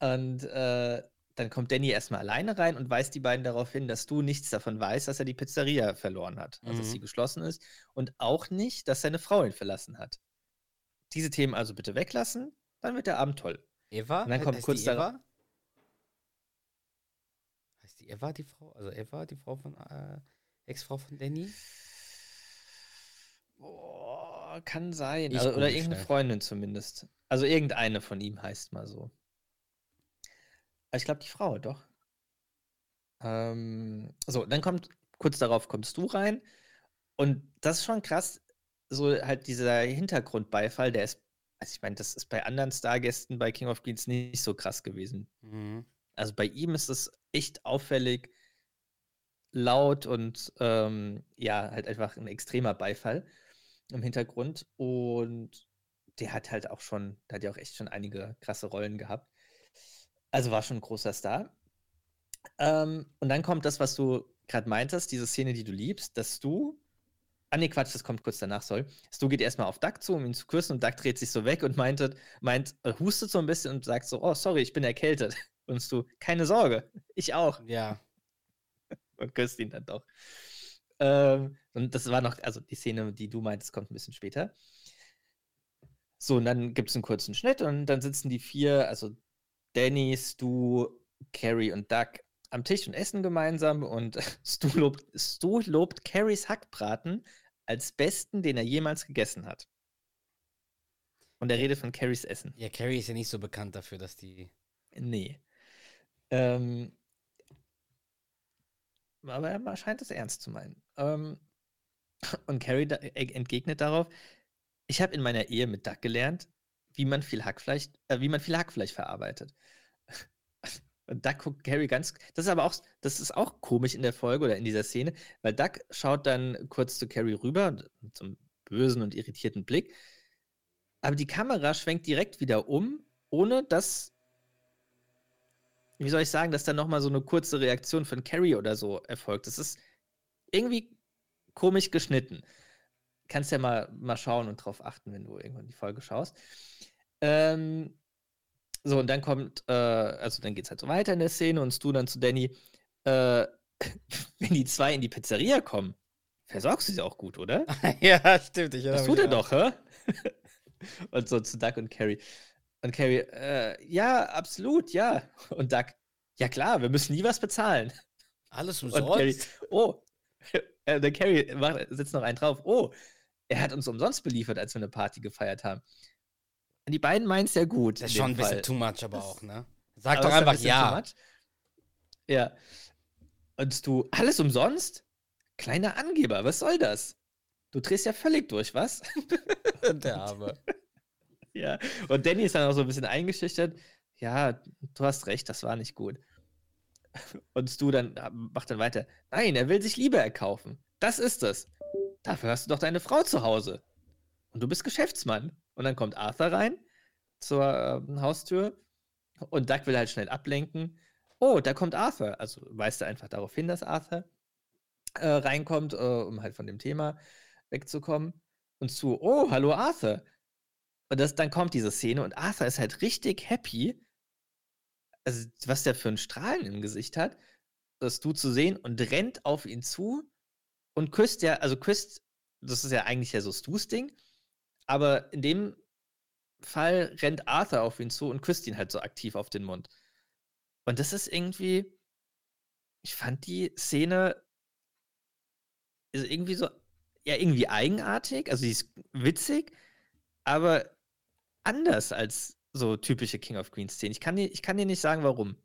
Und äh, dann kommt Danny erstmal alleine rein und weist die beiden darauf hin, dass du nichts davon weißt, dass er die Pizzeria verloren hat, also dass Mhm. sie geschlossen ist und auch nicht, dass seine Frau ihn verlassen hat. Diese Themen also bitte weglassen, dann wird der Abend toll. Eva? Und dann kommt heißt kurz die Eva? Heißt die Eva die Frau? Also Eva, die Frau von äh, Ex-Frau von Danny? Boah, kann sein. Also, oder irgendeine schnell. Freundin zumindest. Also irgendeine von ihm heißt mal so. Aber ich glaube, die Frau, doch. Ähm, so, dann kommt, kurz darauf kommst du rein. Und das ist schon krass, so halt dieser Hintergrundbeifall, der ist, also ich meine, das ist bei anderen Stargästen bei King of Queens nicht so krass gewesen. Mhm. Also bei ihm ist es echt auffällig laut und ähm, ja, halt einfach ein extremer Beifall im Hintergrund. Und der hat halt auch schon, der hat ja auch echt schon einige krasse Rollen gehabt. Also war schon ein großer Star. Ähm, und dann kommt das, was du gerade meintest, diese Szene, die du liebst, dass du. Ah, nee, Quatsch, das kommt kurz danach, soll. Stu geht erstmal auf Duck zu, um ihn zu küssen, und Duck dreht sich so weg und meintet, meint, äh, hustet so ein bisschen und sagt so: Oh, sorry, ich bin erkältet. *laughs* Und Stu, keine Sorge, ich auch. Ja. *laughs* Und küsst ihn dann doch. Ähm, und das war noch, also die Szene, die du meintest, kommt ein bisschen später. So, und dann gibt es einen kurzen Schnitt und dann sitzen die vier, also Danny, Stu, Carrie und Doug am Tisch und essen gemeinsam und *laughs* Stu lobt, Stu lobt Carries Hackbraten als besten, den er jemals gegessen hat. Und er redet von Carries Essen. Ja, Carrie ist ja nicht so bekannt dafür, dass die. Nee. Ähm, aber er scheint es ernst zu meinen. Ähm, und Carrie da, äh, entgegnet darauf: Ich habe in meiner Ehe mit Doug gelernt, wie man viel Hackfleisch, äh, wie man viel Hackfleisch verarbeitet. Und Doug guckt Carrie ganz. Das ist aber auch, das ist auch komisch in der Folge oder in dieser Szene, weil Doug schaut dann kurz zu Carrie rüber mit so einem bösen und irritierten Blick. Aber die Kamera schwenkt direkt wieder um, ohne dass wie soll ich sagen, dass dann nochmal so eine kurze Reaktion von Carrie oder so erfolgt. Das ist irgendwie komisch geschnitten. Kannst ja mal, mal schauen und drauf achten, wenn du irgendwann die Folge schaust. Ähm, so, und dann kommt, äh, also dann geht es halt so weiter in der Szene und du dann zu Danny, äh, *laughs* wenn die zwei in die Pizzeria kommen, versorgst du sie auch gut, oder? *laughs* ja, stimmt. Ich Das tut er doch, hä? *laughs* und so zu Doug und Carrie. Und Carrie, äh, ja, absolut, ja. Und Doug, ja klar, wir müssen nie was bezahlen. Alles Und Carrie, umsonst. oh, äh, der Carrie macht, setzt noch einen drauf. Oh, er hat uns umsonst beliefert, als wir eine Party gefeiert haben. Die beiden meinen es ja gut. Das ist schon ein bisschen Fall. too much, aber Das- auch, ne? Sag doch ein einfach bisschen ja. Ja. Und du, alles umsonst? Kleiner Angeber, was soll das? Du drehst ja völlig durch, was? *laughs* Der Arme. *laughs* Ja, und Danny ist dann auch so ein bisschen eingeschüchtert. Ja, du hast recht, das war nicht gut. Und Stu dann äh, macht dann weiter. Nein, er will sich Liebe erkaufen. Das ist es. Dafür hast du doch deine Frau zu Hause. Und du bist Geschäftsmann. Und dann kommt Arthur rein zur ähm, Haustür und Doug will halt schnell ablenken. Oh, da kommt Arthur. Also weist er einfach darauf hin, dass Arthur äh, reinkommt, äh, um halt von dem Thema wegzukommen. Und Stu, oh, hallo Arthur. Und das, dann kommt diese Szene und Arthur ist halt richtig happy. Also, was der für ein Strahlen im Gesicht hat, das du zu sehen und rennt auf ihn zu und küsst ja, also küsst, das ist ja eigentlich ja so Stus Ding, aber in dem Fall rennt Arthur auf ihn zu und küsst ihn halt so aktiv auf den Mund. Und das ist irgendwie, ich fand die Szene ist irgendwie so, ja, irgendwie eigenartig, also die ist witzig, aber anders als so typische King of Queens Szenen. Ich kann dir, ich kann dir nicht sagen, warum.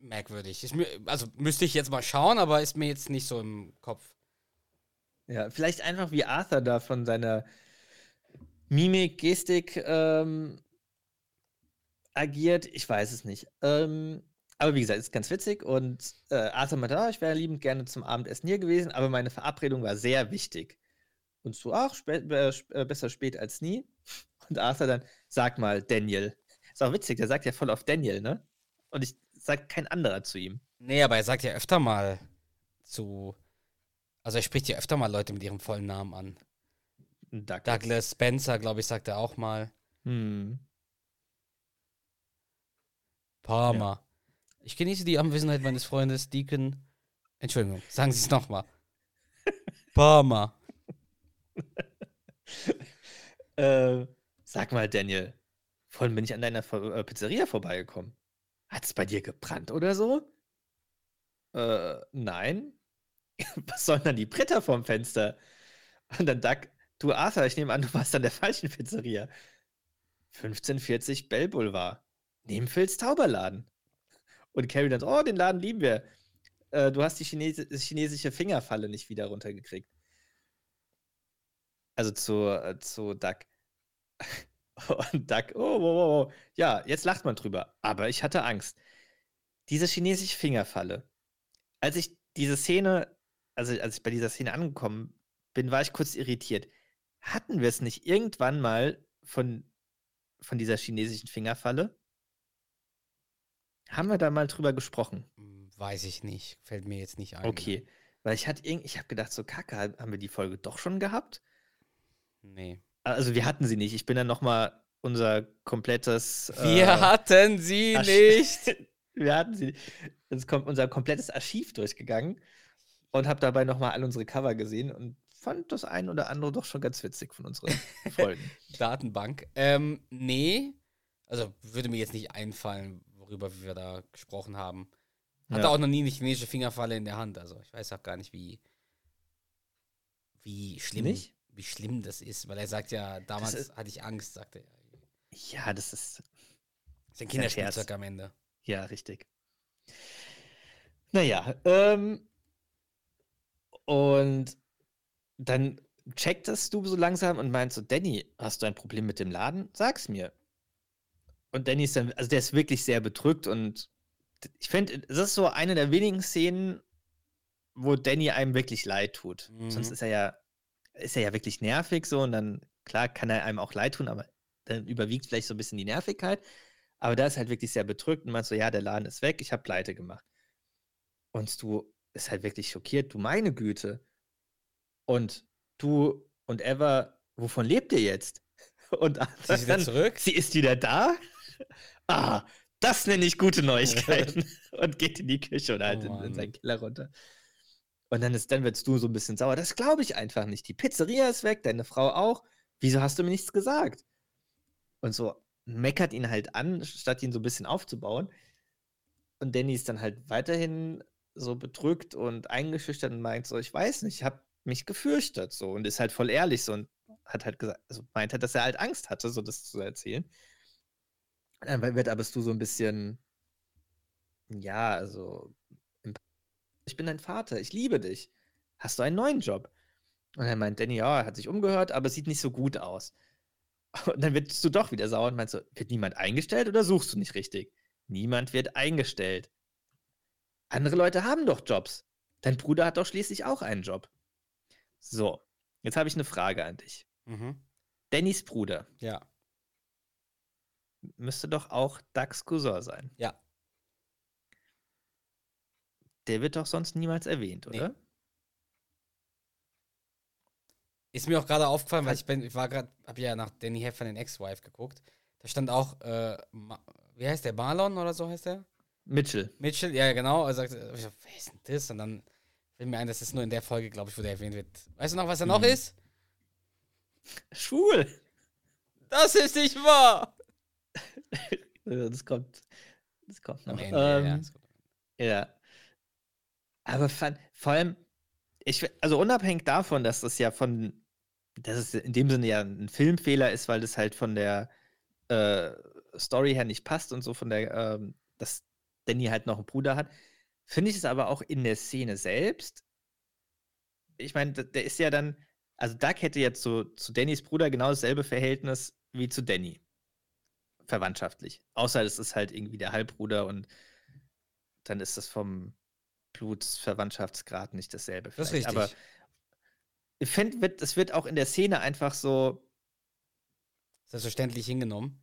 Merkwürdig. Ist mir, also müsste ich jetzt mal schauen, aber ist mir jetzt nicht so im Kopf. Ja, vielleicht einfach wie Arthur da von seiner Mimik, Gestik ähm, agiert. Ich weiß es nicht. Ähm, aber wie gesagt, ist ganz witzig und äh, Arthur meinte, oh, ich wäre liebend gerne zum Abendessen hier gewesen, aber meine Verabredung war sehr wichtig. Und so, ach, spät, äh, äh besser spät als nie. *laughs* Und Arthur dann, sag mal, Daniel. Ist auch witzig, der sagt ja voll auf Daniel, ne? Und ich sag kein anderer zu ihm. Nee, aber er sagt ja öfter mal zu. Also er spricht ja öfter mal Leute mit ihrem vollen Namen an. Douglas, Douglas Spencer, glaube ich, sagt er auch mal. Hm. Palmer. Ja. Ich genieße die Anwesenheit meines Freundes Deacon. Entschuldigung, sagen Sie es nochmal. *laughs* Palmer. *laughs* äh, sag mal, Daniel, vorhin bin ich an deiner äh, Pizzeria vorbeigekommen. Hat es bei dir gebrannt oder so? Äh, nein. *laughs* Was sollen dann die Britter vom Fenster? Und dann Doug, du Arthur, ich nehme an, du warst an der falschen Pizzeria. 1540 Bell Boulevard. Neben Phils Tauberladen. Und Carrie dann, oh, den Laden lieben wir. Äh, du hast die Chines chinesische Fingerfalle nicht wieder runtergekriegt. Also zu, äh, zu Duck. *laughs* Und Duck, oh, oh, oh, ja, jetzt lacht man drüber. Aber ich hatte Angst. Diese chinesische Fingerfalle. Als ich diese Szene, also als ich bei dieser Szene angekommen bin, war ich kurz irritiert. Hatten wir es nicht irgendwann mal von, von dieser chinesischen Fingerfalle? Haben wir da mal drüber gesprochen? Hm, weiß ich nicht. Fällt mir jetzt nicht ein. Okay. Weil ich hatte irgendwie, ich habe gedacht, so kacke, haben wir die Folge doch schon gehabt? Nee. Also wir hatten sie nicht. Ich bin dann nochmal unser komplettes. Wir äh, hatten sie Arch nicht. *laughs* wir hatten sie nicht. Es kommt unser komplettes Archiv durchgegangen und habe dabei nochmal all unsere Cover gesehen und fand das ein oder andere doch schon ganz witzig von unseren *laughs* Folgen. Datenbank. Ähm, nee. Also würde mir jetzt nicht einfallen, worüber wir da gesprochen haben. Hatte ja. auch noch nie eine chinesische Fingerfalle in der Hand. Also ich weiß auch gar nicht, wie, wie schlimm, nicht? wie schlimm das ist. Weil er sagt ja, damals ist, hatte ich Angst, sagte er. Ja, das ist. Das ist ein Kinderspielzeug am Ende. Ja, richtig. Naja, ähm, und dann checktest du so langsam und meinst so, Danny, hast du ein Problem mit dem Laden? Sag's mir. Und Danny ist dann, also der ist wirklich sehr bedrückt und ich finde, das ist so eine der wenigen Szenen, wo Danny einem wirklich leid tut. Mhm. Sonst ist er ja, ist er ja wirklich nervig so und dann, klar, kann er einem auch leid tun, aber dann überwiegt vielleicht so ein bisschen die Nervigkeit. Aber da ist halt wirklich sehr bedrückt und meinst so, ja, der Laden ist weg, ich habe Pleite gemacht. Und du ist halt wirklich schockiert, du meine Güte. Und du und Eva, wovon lebt ihr jetzt? *laughs* Und sie ist wieder zurück? Sie ist wieder da? *laughs* ah, das nenne ich gute Neuigkeiten. *laughs* und geht in die Küche oder halt oh, in, in, seinen Keller runter. Und dann, ist, dann wirst du so ein bisschen sauer. Das glaube ich einfach nicht. Die Pizzeria ist weg, deine Frau auch. Wieso hast du mir nichts gesagt? Und so meckert ihn halt an, statt ihn so ein bisschen aufzubauen. Und Danny ist dann halt weiterhin so bedrückt und eingeschüchtert und meint so, ich weiß nicht, ich habe mich gefürchtet so und ist halt voll ehrlich so und hat halt gesagt, also meint halt, dass er halt Angst hatte, so das zu erzählen. Dann wird aber du so ein bisschen, ja, also, ich bin dein Vater, ich liebe dich. Hast du einen neuen Job? Und dann meint Danny, ja, er hat sich umgehört, aber es sieht nicht so gut aus. *laughs* Und dann wirst du doch wieder sauer und meinst so, wird niemand eingestellt oder suchst du nicht richtig? Niemand wird eingestellt. Andere Leute haben doch Jobs. Dein Bruder hat doch schließlich auch einen Job. So, jetzt habe ich eine Frage an dich. Mhm. Dannys Bruder. Ja müsste doch auch Dax Cousin sein. Ja. Der wird doch sonst niemals erwähnt, oder? Nee. Ist mir auch gerade aufgefallen, weil ich bin, ich war gerade, habe ja nach Danny Heffer den Ex-Wife geguckt. Da stand auch, äh, wie heißt der, Marlon oder so heißt der? Mitchell. Mitchell, ja, genau. Er sagt, wer ist denn das? Und dann fällt mir ein, das ist nur in der Folge, glaube ich, wo der erwähnt wird. Weißt du noch, was er mhm. noch ist? Schwul. Das ist nicht wahr. *laughs* das kommt, das kommt noch. Ende, ähm, ja, ja. Aber fand, vor allem, ich, also unabhängig davon, dass das ja von, dass es in dem Sinne ja ein Filmfehler ist, weil das halt von der äh, Story her nicht passt und so von der, ähm, dass Danny halt noch einen Bruder hat, finde ich es aber auch in der Szene selbst ich meine, der ist ja dann, also Doug hätte jetzt so zu Dannys Bruder genau dasselbe Verhältnis wie zu Danny. Verwandtschaftlich. Außer es ist halt irgendwie der Halbbruder und dann ist das vom Blutsverwandtschaftsgrad nicht dasselbe. Das ist richtig. Aber ich finde, wird, es wird auch in der Szene einfach so. Selbstverständlich hingenommen.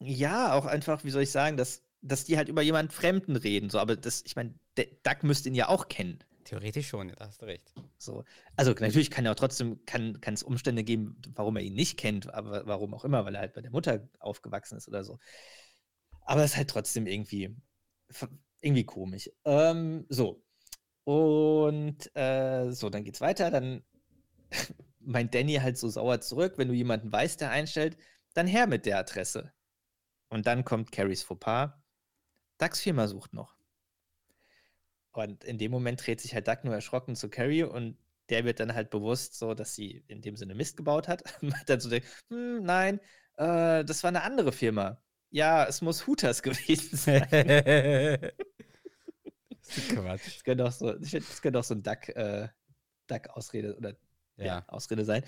Ja, auch einfach, wie soll ich sagen, dass, dass die halt über jemanden Fremden reden. So, aber das, ich meine, Duck müsste ihn ja auch kennen. Theoretisch schon, da hast du recht. So. Also natürlich kann er auch trotzdem, kann, kann es Umstände geben, warum er ihn nicht kennt, aber warum auch immer, weil er halt bei der Mutter aufgewachsen ist oder so. Aber es ist halt trotzdem irgendwie, irgendwie komisch. Ähm, so. Und äh, so, dann geht's weiter. Dann *laughs* meint Danny halt so sauer zurück, wenn du jemanden weißt, der einstellt, dann her mit der Adresse. Und dann kommt Carries Fauxpas. Dax Firma sucht noch. Und in dem Moment dreht sich halt Duck nur erschrocken zu Carrie und der wird dann halt bewusst, so dass sie in dem Sinne Mist gebaut hat. *laughs* dann so denkt, hm, nein, äh, das war eine andere Firma. Ja, es muss Hooters *laughs* gewesen sein. Quatsch. Das könnte auch so, das könnte auch so ein Duck, äh, Duck-Ausrede oder ja. ja. Ausrede sein.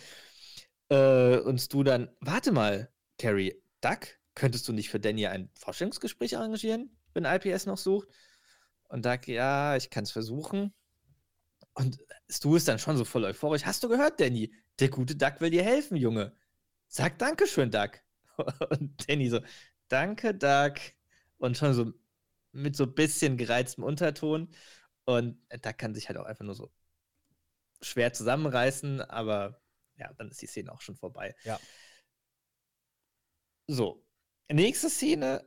Äh, und du dann, warte mal, Carrie, Duck, könntest du nicht für Danny ein Forschungsgespräch arrangieren, wenn IPS noch sucht? Und Duck, ja, ich kann es versuchen. Und Stu ist dann schon so voll euphorisch. Hast du gehört, Danny? Der gute Duck will dir helfen, Junge. Sag Dankeschön, Duck. *laughs* Und Danny so, danke, Duck. Und schon so mit so ein bisschen gereiztem Unterton. Und da kann sich halt auch einfach nur so schwer zusammenreißen, aber ja, dann ist die Szene auch schon vorbei. Ja. So. Nächste Szene.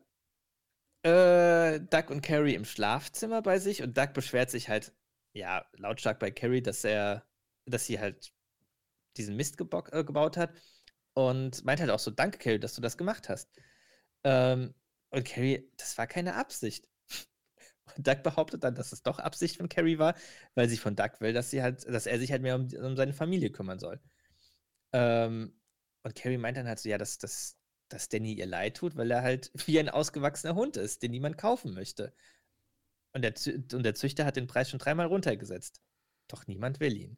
Äh, Doug und Carrie im Schlafzimmer bei sich und Doug beschwert sich halt, ja, lautstark bei Carrie, dass er, dass sie halt diesen Mist äh, gebaut hat und meint halt auch so, danke Carrie, dass du das gemacht hast. Ähm, und Carrie, das war keine Absicht. *laughs* Und Doug behauptet dann, dass es doch Absicht von Carrie war, weil sie von Doug will, dass sie halt, dass er sich halt mehr um, um seine Familie kümmern soll. Ähm, und Carrie meint dann halt so, ja, dass, dass, dass Danny ihr leid tut, weil er halt *laughs* wie ein ausgewachsener Hund ist, den niemand kaufen möchte. Und der, und der Züchter hat den Preis schon dreimal runtergesetzt. Doch niemand will ihn.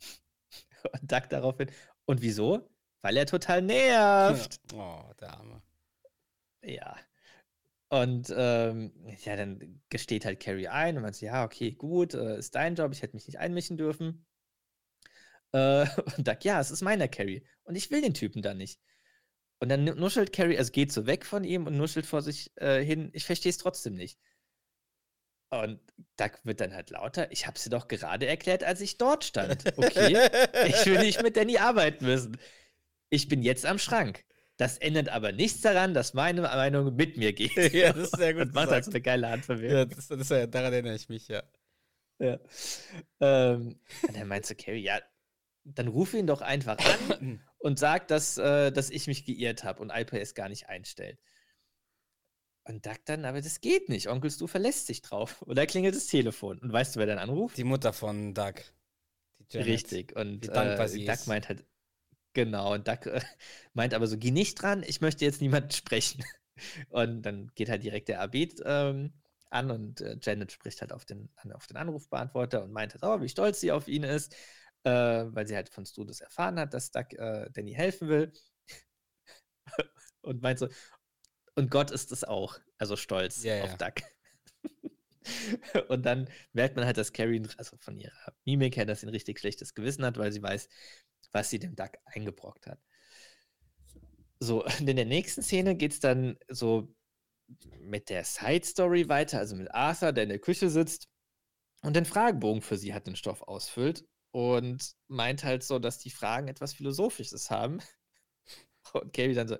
*laughs* Und Doug daraufhin, und wieso? Weil er total nervt. Oh, der Arme. Ja. Und ähm, ja, dann gesteht halt Carrie ein und man sagt, ja, okay, gut, äh, ist dein Job, ich hätte mich nicht einmischen dürfen. Äh, *laughs* und sagt, ja, es ist meiner Carrie. Und ich will den Typen da nicht. Und dann nuschelt Carrie, also geht so weg von ihm und nuschelt vor sich äh, hin, ich verstehe es trotzdem nicht. Und da wird dann halt lauter, ich habe sie doch gerade erklärt, als ich dort stand. Okay, ich will nicht mit Danny arbeiten müssen. Ich bin jetzt am Schrank. Das ändert aber nichts daran, dass meine Meinung mit mir geht. *laughs* ja, das ist sehr *laughs* gut. Und macht halt so eine geile Handbewegung. Ja, das, das, daran erinnere ich mich, ja. Ja. Ähm, und dann meinst du, Carrie, ja, dann ruf ihn doch einfach an *laughs* und sag, dass, äh, dass ich mich geirrt habe und IPS gar nicht einstellt. Und Doug dann, aber das geht nicht. Onkel du verlässt sich drauf. Und da klingelt das Telefon. Und weißt du, wer dann anruft? Die Mutter von Doug. Richtig. Und äh, Doug meint halt, Genau, und Duck äh, *laughs* meint aber so, geh nicht dran, ich möchte jetzt niemanden sprechen. *laughs* Und dann geht halt direkt der Abed ähm, an und äh, Janet spricht halt auf den, auf den Anrufbeantworter und meint halt, oh, wie stolz sie auf ihn ist, äh, weil sie halt von Stu das erfahren hat, dass Duck äh, Danny helfen will. *laughs* und meint so, und Gott ist es auch, also stolz ja, auf ja. Duck. *laughs* und dann merkt man halt, dass Carrie, also von ihrer Mimik her, dass sie ein richtig schlechtes Gewissen hat, weil sie weiß, was sie dem Duck eingebrockt hat. So, *laughs* in der nächsten Szene geht es dann so mit der Side Story weiter, also mit Arthur, der in der Küche sitzt und den Fragebogen für sie hat, den Stoff ausfüllt und meint halt so, dass die Fragen etwas Philosophisches haben. *laughs* Und Katie dann so,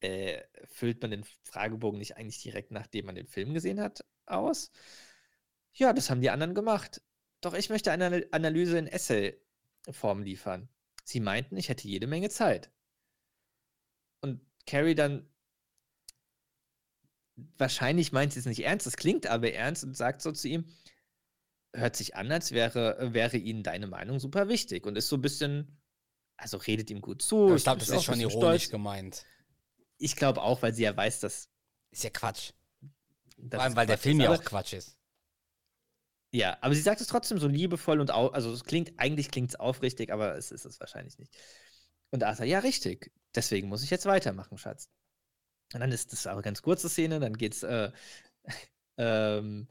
äh, füllt man den Fragebogen nicht eigentlich direkt nachdem man den Film gesehen hat aus? Ja, das haben die anderen gemacht. Doch ich möchte eine Analyse in Essay-Form liefern. Sie meinten, ich hätte jede Menge Zeit. Und Carrie dann, wahrscheinlich meint sie es nicht ernst, das klingt aber ernst und sagt so zu ihm, hört sich an, als wäre, wäre ihnen deine Meinung super wichtig und ist so ein bisschen, also redet ihm gut zu. ich glaube, das ist schon ironisch stolz. gemeint. Ich glaube auch, weil sie ja weiß, dass. Ist ja Quatsch. Vor allem, weil Quatsch der Film ist, ja auch Quatsch ist. Ja, aber sie sagt es trotzdem so liebevoll und au also es klingt, eigentlich klingt es aufrichtig, aber es ist es wahrscheinlich nicht. Und Arthur, ja, richtig. Deswegen muss ich jetzt weitermachen, Schatz. Und dann ist das aber ganz kurze Szene, dann geht's, äh, *laughs* ähm,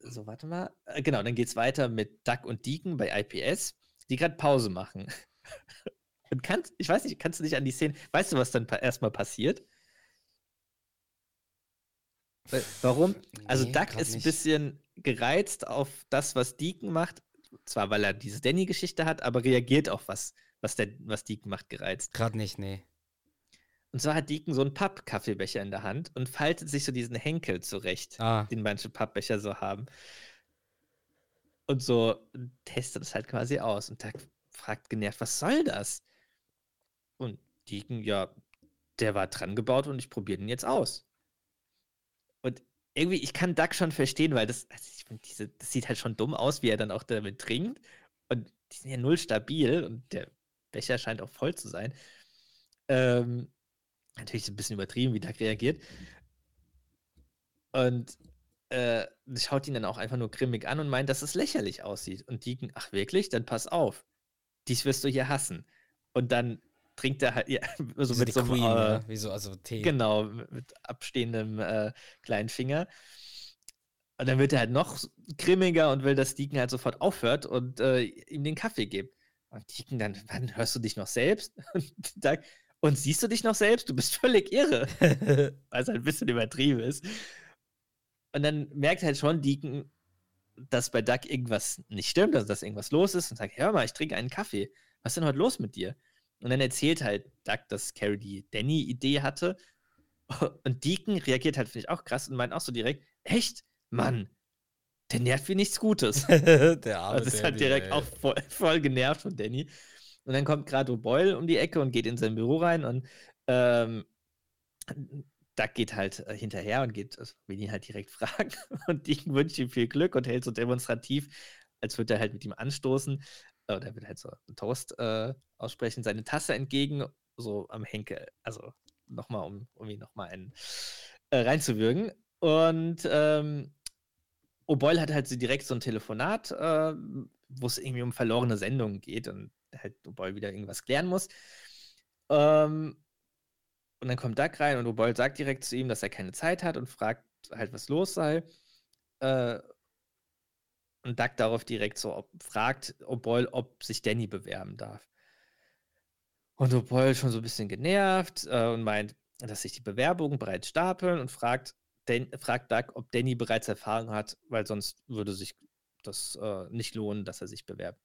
so, warte mal. Äh, genau, dann geht's weiter mit Duck und Deacon bei IPS, die gerade Pause machen. *laughs* Und kannst, ich weiß nicht, kannst du dich an die Szene, weißt du, was dann pa erstmal passiert? Warum? Also Nee, Duck ist ein bisschen gereizt auf das, was Deacon macht. Zwar, weil er diese Danny-Geschichte hat, aber reagiert auf was, was, der, was Deacon macht, gereizt. Gerade nicht, nee. Und zwar hat Deacon so einen Papp-Kaffeebecher in der Hand und faltet sich so diesen Henkel zurecht, Ah, den manche Pappbecher so haben. Und so testet es halt quasi aus. Und Duck fragt genervt, was soll das? Und Deacon, ja, der war dran gebaut und ich probiere den jetzt aus. Und irgendwie, ich kann Duck schon verstehen, weil das, also ich finde, diese, das sieht halt schon dumm aus, wie er dann auch damit trinkt. Und die sind ja null stabil und der Becher scheint auch voll zu sein. Ähm, natürlich ein bisschen übertrieben, wie Duck reagiert. Und äh, schaut ihn dann auch einfach nur grimmig an und meint, dass es lächerlich aussieht. Und Deacon, ach wirklich? Dann pass auf. Dies wirst du hier hassen. Und dann trinkt er halt, ja, *laughs* so so mit so einem, Queen, äh, oder? Wie so, also Tee. Genau, mit mit abstehendem äh, kleinen Finger. Und dann wird er halt noch grimmiger und will, dass Deacon halt sofort aufhört und äh, ihm den Kaffee gibt. Und Deacon dann, wann hörst du dich noch selbst? *laughs* Und, Doug, und siehst du dich noch selbst? Du bist *laughs* völlig irre. *laughs* Weil es halt ein bisschen übertrieben ist. Und dann merkt halt schon Deacon, dass bei Doug irgendwas nicht stimmt, also dass irgendwas los ist und sagt, hör mal, ich trinke einen Kaffee. Was ist denn heute los mit dir? Und dann erzählt halt Doug, dass Carrie die Danny-Idee hatte. *laughs* Und Deacon reagiert halt, finde ich, auch krass und meint auch so direkt, echt? Mann, der nervt wie nichts Gutes. Der arme Also ist halt direkt ey. auch voll, voll genervt von Danny. Und dann kommt gerade O'Boyle um die Ecke und geht in sein Büro rein und ähm, Doug geht halt äh, hinterher und geht, also will ihn halt direkt *laughs* fragen und Deacon wünscht ihm viel Glück und hält so demonstrativ, als würde er halt mit ihm anstoßen äh, oder wird halt so einen Toast äh, aussprechen, seine Tasse entgegen, so am Henkel, also nochmal, um, um ihn nochmal äh, reinzuwürgen. Und ähm, O'Boyle hat halt so direkt so ein Telefonat, äh, wo es irgendwie um verlorene Sendungen geht und halt O'Boyle wieder irgendwas klären muss. Ähm, und dann kommt Doug rein und O'Boyle sagt direkt zu ihm, dass er keine Zeit hat und fragt halt, was los sei. Äh, und Doug darauf direkt so ob, fragt O'Boyle, ob sich Danny bewerben darf. Und O'Boyle schon so ein bisschen genervt äh, und meint, dass sich die Bewerbungen bereits stapeln und fragt, Dan fragt Doug, ob Danny bereits Erfahrung hat, weil sonst würde sich das äh, nicht lohnen, dass er sich bewerbt.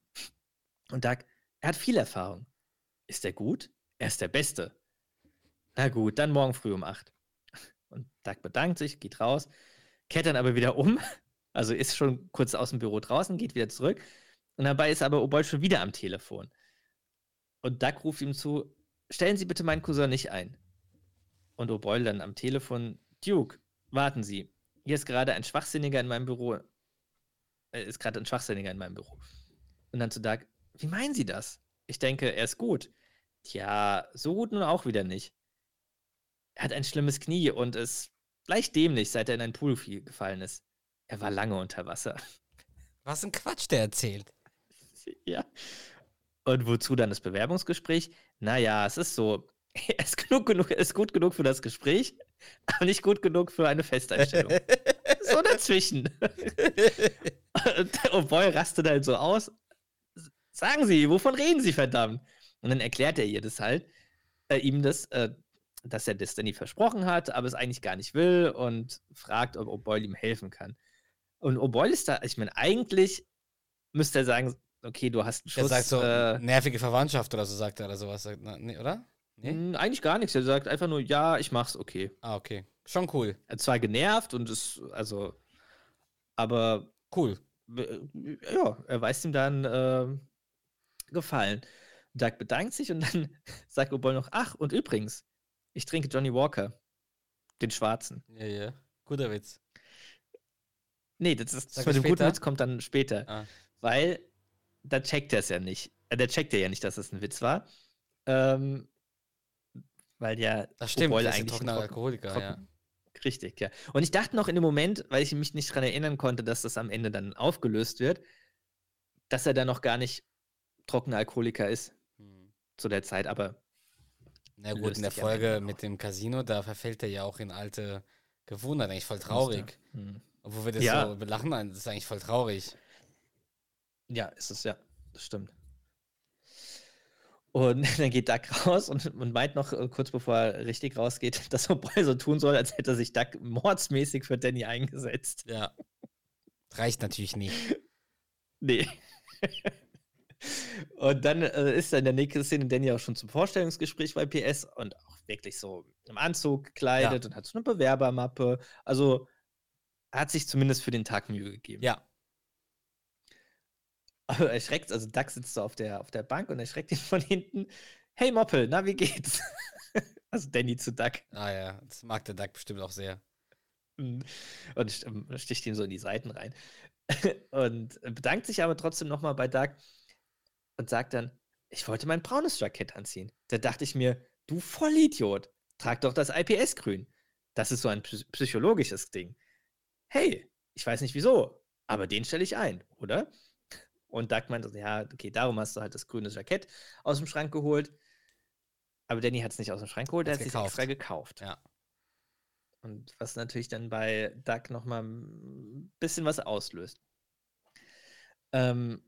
Und Doug, er hat viel Erfahrung. Ist er gut? Er ist der Beste. Na gut, dann morgen früh um 8. Und Doug bedankt sich, geht raus, kehrt dann aber wieder um, also ist schon kurz aus dem Büro draußen, geht wieder zurück. Und dabei ist aber O'Boyle schon wieder am Telefon. Und Doug ruft ihm zu, stellen Sie bitte meinen Cousin nicht ein. Und O'Boyle dann am Telefon, Duke, warten Sie, hier ist gerade ein Schwachsinniger in meinem Büro. Äh, ist gerade ein Schwachsinniger in meinem Büro. Und dann zu Doug, wie meinen Sie das? Ich denke, er ist gut. Tja, so gut nun auch wieder nicht. Er hat ein schlimmes Knie und ist leicht dämlich, seit er in einen Pool gefallen ist. Er war lange unter Wasser. Was ein Quatsch, der erzählt. *laughs* ja. Und wozu dann das Bewerbungsgespräch? Naja, es ist so, *laughs* er ist, genug, genug, er ist gut genug für das Gespräch, aber nicht gut genug für eine Festeinstellung. *laughs* so dazwischen. Und O'Boy rastet halt so aus. Sagen Sie, wovon reden Sie, verdammt? Und dann erklärt er ihr das halt, äh, ihm das, äh, dass er das Danny versprochen hat, aber es eigentlich gar nicht will und fragt, ob O'Boyle ihm helfen kann. Und O'Boyle ist da, ich meine, eigentlich müsste er sagen, okay, du hast einen Schuss. sagt so, äh, nervige Verwandtschaft oder so, sagt er oder sowas. Na, Nee, oder? Nee? eigentlich gar nichts. Er sagt einfach nur, ja, ich mach's, okay. Ah, okay. Schon cool. Er ist zwar genervt und ist, also, aber Cool. ja, er weist ihm dann äh, Gefallen. Doug bedankt sich und dann *laughs* sagt O'Boyle noch, ach, und übrigens, ich trinke Johnny Walker, den Schwarzen. Ja, ja. Guter Witz. Nee, das, ist, das mit dem guten? Witz kommt dann später, Ah. weil da checkt er es ja nicht. Äh, der checkt ja nicht, dass es ein Witz war. Ähm, weil ja Das stimmt, O'Boyle der ist ein eigentlich trockener trocken- Alkoholiker, ja. trocken- Richtig, ja. Und ich dachte noch in dem Moment, weil ich mich nicht daran erinnern konnte, dass das am Ende dann aufgelöst wird, dass er dann noch gar nicht trockener Alkoholiker ist Hm. zu der Zeit, aber Na gut, in der Folge mit dem Casino, da verfällt er ja auch in alte Gewohnheiten. Eigentlich voll traurig. Hm. Obwohl wir das Ja. so belachen, das ist eigentlich voll traurig. Ja, ist es, ja. Das stimmt. Und *laughs* dann geht Duck raus und, und meint noch äh, kurz bevor er richtig rausgeht, *laughs* dass O'Boy so tun soll, als hätte sich Duck mordsmäßig für Danny eingesetzt. Ja. Reicht natürlich nicht. *laughs* Nee. Und dann äh, ist dann in der nächsten Szene Danny auch schon zum Vorstellungsgespräch bei PS und auch wirklich so im Anzug gekleidet Ja. und hat so eine Bewerbermappe. Also er hat sich zumindest für den Tag Mühe gegeben. Ja. Aber er schreckt, also Duck sitzt so auf der, auf der Bank und er schreckt ihn von hinten. Hey Moppel, na, wie geht's? *laughs* also Danny zu Duck. Ah ja, das mag der Duck bestimmt auch sehr. Und st- ähm, sticht ihm so in die Seiten rein. *laughs* und bedankt sich aber trotzdem nochmal bei Duck und sagt dann, ich wollte mein braunes Jackett anziehen. Da dachte ich mir, du Vollidiot, trag doch das IPS-Grün. Das ist so ein psy- psychologisches Ding. Hey, ich weiß nicht wieso, aber den stelle ich ein, oder? Und Doug meinte, ja, okay, darum hast du halt das grüne Jackett aus dem Schrank geholt. Aber Danny hat es nicht aus dem Schrank geholt, er hat es extra gekauft. Ja. Und was natürlich dann bei Doug nochmal ein bisschen was auslöst. Ähm,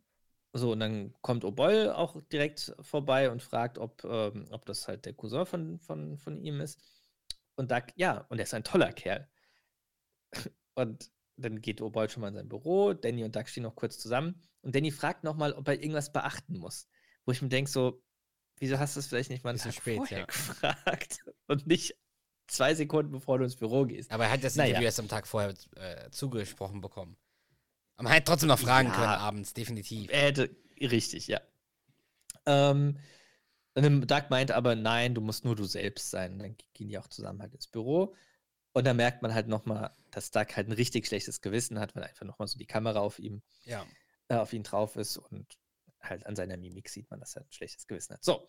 so, und dann kommt O'Boyle auch direkt vorbei und fragt, ob, ähm, ob das halt der Cousin von, von, von ihm ist. Und Doug, ja, und er ist ein toller Kerl. *laughs* Und dann geht O'Boyle schon mal in sein Büro, Danny und Doug stehen noch kurz zusammen und Danny fragt nochmal, ob er irgendwas beachten muss. Wo ich mir denke, so, wieso hast du es vielleicht nicht mal einen Tag spät, vorher ja. *laughs* gefragt und nicht zwei Sekunden, bevor du ins Büro gehst? Aber er hat das Naja. Interview erst am Tag vorher äh, zugesprochen bekommen. Aber man hätte trotzdem noch fragen Ja. können abends, definitiv. Hätte, richtig, ja. Ähm, Doug meint aber, nein, du musst nur du selbst sein. Dann gehen die auch zusammen halt ins Büro. Und dann merkt man halt nochmal, dass Doug halt ein richtig schlechtes Gewissen hat, weil einfach nochmal so die Kamera auf ihm, Ja. äh, auf ihn drauf ist und halt an seiner Mimik sieht man, dass er ein schlechtes Gewissen hat. So.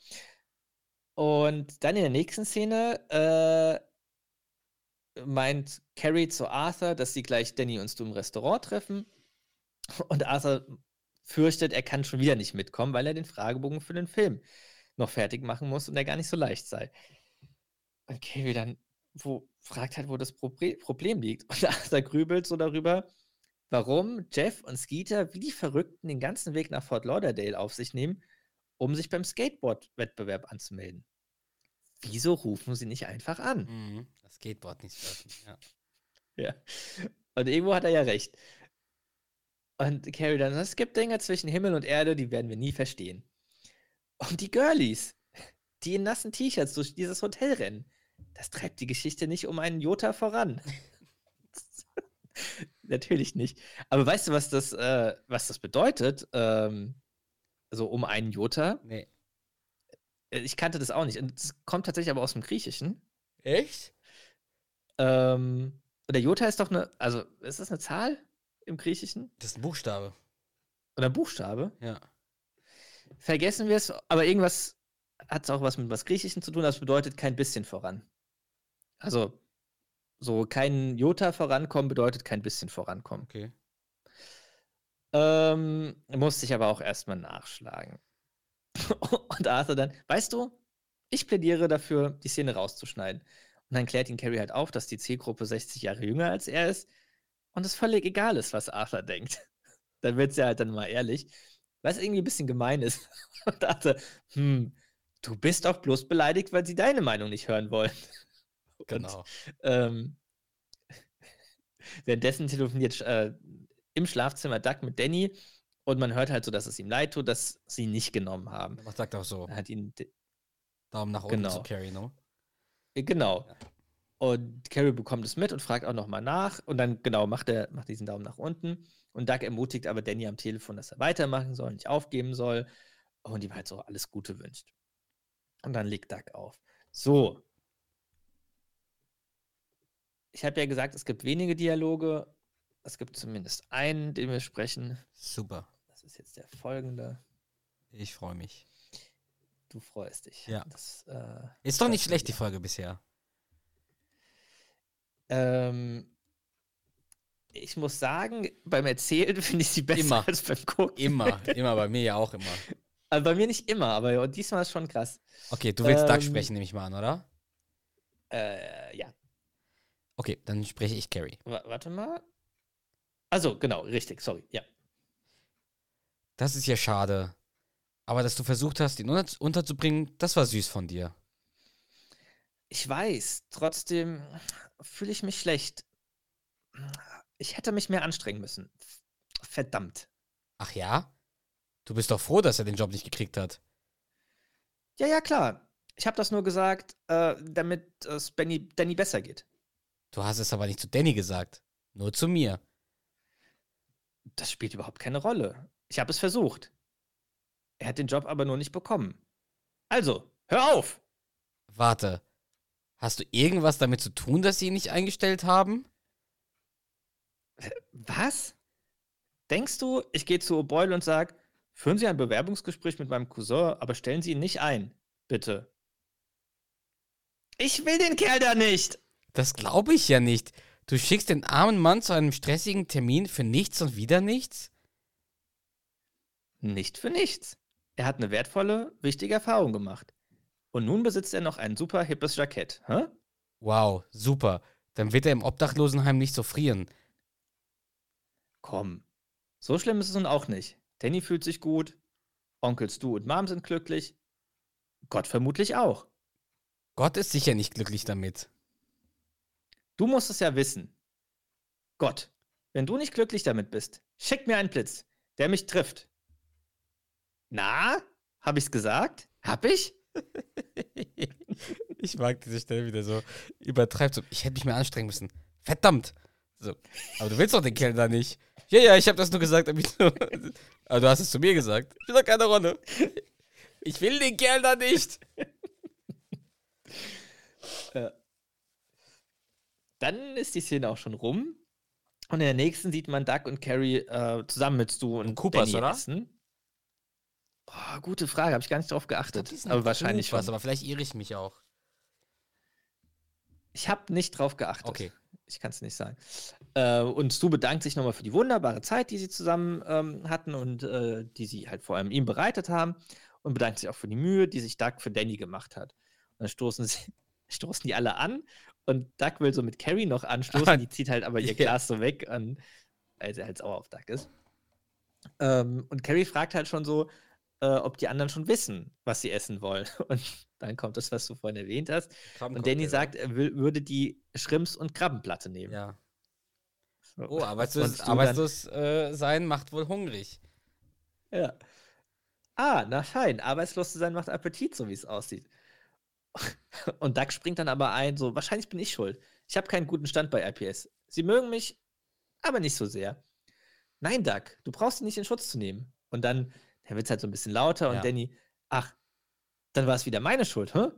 Und dann in der nächsten Szene äh, meint Carrie zu Arthur, dass sie gleich Danny und Stu im Restaurant treffen. Und Arthur fürchtet, er kann schon wieder nicht mitkommen, weil er den Fragebogen für den Film noch fertig machen muss und der gar nicht so leicht sei. Und Carrie dann wo, fragt halt, wo das Problem liegt. Und *laughs* Arthur grübelt so darüber, warum Jeff und Skeeter wie die Verrückten den ganzen Weg nach Fort Lauderdale auf sich nehmen, um sich beim Skateboard-Wettbewerb anzumelden. Wieso rufen sie nicht einfach an? Mhm. Das Skateboard nicht surfen. Ja. *laughs* Ja. Und irgendwo hat er ja recht. Und Carrie dann, es gibt Dinge zwischen Himmel und Erde, die werden wir nie verstehen. Und die Girlies, die in nassen T-Shirts durch dieses Hotel rennen, das treibt die Geschichte nicht um einen Jota voran. *laughs* Natürlich nicht. Aber weißt du, was das, äh, was das bedeutet? Ähm, so um einen Jota? Nee. Äh, Ich kannte das auch nicht. Und das kommt tatsächlich aber aus dem Griechischen. Echt? Ähm, der Jota ist doch eine, also ist das eine Zahl im Griechischen? Das ist ein Buchstabe. Oder ein Buchstabe? Ja. Vergessen wir es, aber irgendwas hat es auch was mit was Griechischen zu tun, das bedeutet kein bisschen voran. Also, so kein Jota vorankommen bedeutet kein bisschen vorankommen. Okay. Ähm, musste ich aber auch erstmal nachschlagen. *laughs* Und Arthur dann, weißt du, ich plädiere dafür, die Szene rauszuschneiden. Und dann klärt ihn Carrie halt auf, dass die Zielgruppe 60 Jahre jünger als er ist und es völlig egal ist, was Arthur denkt. *laughs* Dann wird sie halt dann mal ehrlich, was irgendwie ein bisschen gemein ist. *laughs* Und Arthur, hm, du bist doch bloß beleidigt, weil sie deine Meinung nicht hören wollen. *laughs* Genau. Ähm, währenddessen telefoniert äh, im Schlafzimmer Doug mit Danny und man hört halt so, dass es ihm leid tut, dass sie ihn nicht genommen haben. Man sagt auch so. Er hat ihn, Daumen nach unten Genau. zu Carrie, äh, genau. Und Carrie bekommt es mit und fragt auch nochmal nach und dann genau macht er macht diesen Daumen nach unten und Doug ermutigt aber Danny am Telefon, dass er weitermachen soll, nicht aufgeben soll und ihm halt so alles Gute wünscht. Und dann legt Doug auf. So. Ich habe ja gesagt, es gibt wenige Dialoge. Es gibt zumindest einen, den wir sprechen. Super. Das ist jetzt der folgende. Ich freue mich. Du freust dich. Ja. Das, äh, Ist doch nicht schlecht, die Folge bisher. Ähm, ich muss sagen, beim Erzählen *laughs* finde ich sie besser Immer. als beim Gucken. Immer, *laughs* immer, bei mir ja auch immer. Also bei mir nicht immer, aber diesmal ist schon krass. Okay, du willst Doug Ähm, sprechen, nehme ich mal an, oder? Äh, ja. Okay, dann spreche ich Carrie. Wa- warte mal. Also, genau, richtig, sorry. Ja. Das ist ja schade. Aber dass du versucht hast, ihn unter unterzubringen, das war süß von dir. Ich weiß, trotzdem fühle ich mich schlecht. Ich hätte mich mehr anstrengen müssen. Verdammt. Ach ja? Du bist doch froh, dass er den Job nicht gekriegt hat. Ja, ja, klar. Ich habe das nur gesagt, äh, damit es Benny, Danny besser geht. Du hast es aber nicht zu Danny gesagt. Nur zu mir. Das spielt überhaupt keine Rolle. Ich habe es versucht. Er hat den Job aber nur nicht bekommen. Also, hör auf! Warte. Hast du irgendwas damit zu tun, dass sie ihn nicht eingestellt haben? Was? Denkst du, ich gehe zu O'Boyle und sage, führen Sie ein Bewerbungsgespräch mit meinem Cousin, aber stellen Sie ihn nicht ein, bitte. Ich will den Kerl da nicht! Das glaube ich ja nicht. Du schickst den armen Mann zu einem stressigen Termin für nichts und wieder nichts? Nicht für nichts. Er hat eine wertvolle, wichtige Erfahrung gemacht. Und nun besitzt er noch ein super hippes Jackett. Hä? Wow, super. Dann wird er im Obdachlosenheim nicht so frieren. Komm. So schlimm ist es nun auch nicht. Danny fühlt sich gut. Onkels Stu und Mom sind glücklich. Gott vermutlich auch. Gott ist sicher nicht glücklich damit. Du musst es ja wissen. Gott, wenn du nicht glücklich damit bist, schick mir einen Blitz, der mich trifft. Na? Hab ich's gesagt? Hab ich? *laughs* ich mag diese Stelle wieder so übertreibt. So, ich hätte mich mehr anstrengen müssen. Verdammt. So, aber du willst doch den Kerl da nicht. Ja, ja, ich habe das nur gesagt, damit du. *laughs* Aber du hast es zu mir gesagt. Spielt doch keine Rolle. Ich will den Kerl da nicht. *laughs* Dann ist die Szene auch schon rum. Und in der nächsten sieht man Doug und Carrie äh, zusammen mit Stu und Coopers, Danny oder? essen. Boah, gute Frage, habe ich gar nicht drauf geachtet. Sind aber wahrscheinlich was, aber vielleicht irre ich mich auch. Ich habe nicht drauf geachtet. Okay. Ich kann es nicht sagen. Äh, und Stu bedankt sich nochmal für die wunderbare Zeit, die sie zusammen ähm, hatten und äh, die sie halt vor allem ihm bereitet haben. Und bedankt sich auch für die Mühe, die sich Doug für Danny gemacht hat. Und dann stoßen, sie, *laughs* stoßen die alle an und Doug will so mit Carrie noch anstoßen. *laughs* die zieht halt aber ihr. Glas so weg, an, weil sie halt sauer auf Doug ist. Ähm, und Carrie fragt halt schon so, äh, ob die anderen schon wissen, was sie essen wollen. *laughs* Und dann kommt das, was du vorhin erwähnt hast. Und Danny sagt, er würde die Schrimps- und Krabbenplatte nehmen. Ja. So. Oh, arbeitslos, arbeitslos *laughs* äh, sein macht wohl hungrig. Ja. Ah, na fein. Arbeitslos zu sein macht Appetit, so wie es aussieht. *laughs* Und Doug springt dann aber ein, so, wahrscheinlich bin ich schuld. Ich habe keinen guten Stand bei IPS. Sie mögen mich, aber nicht so sehr. Nein, Doug, du brauchst ihn nicht in Schutz zu nehmen. Und dann, dann wird es halt so ein bisschen lauter und Ja. Danny, ach, dann war es wieder meine Schuld, hä?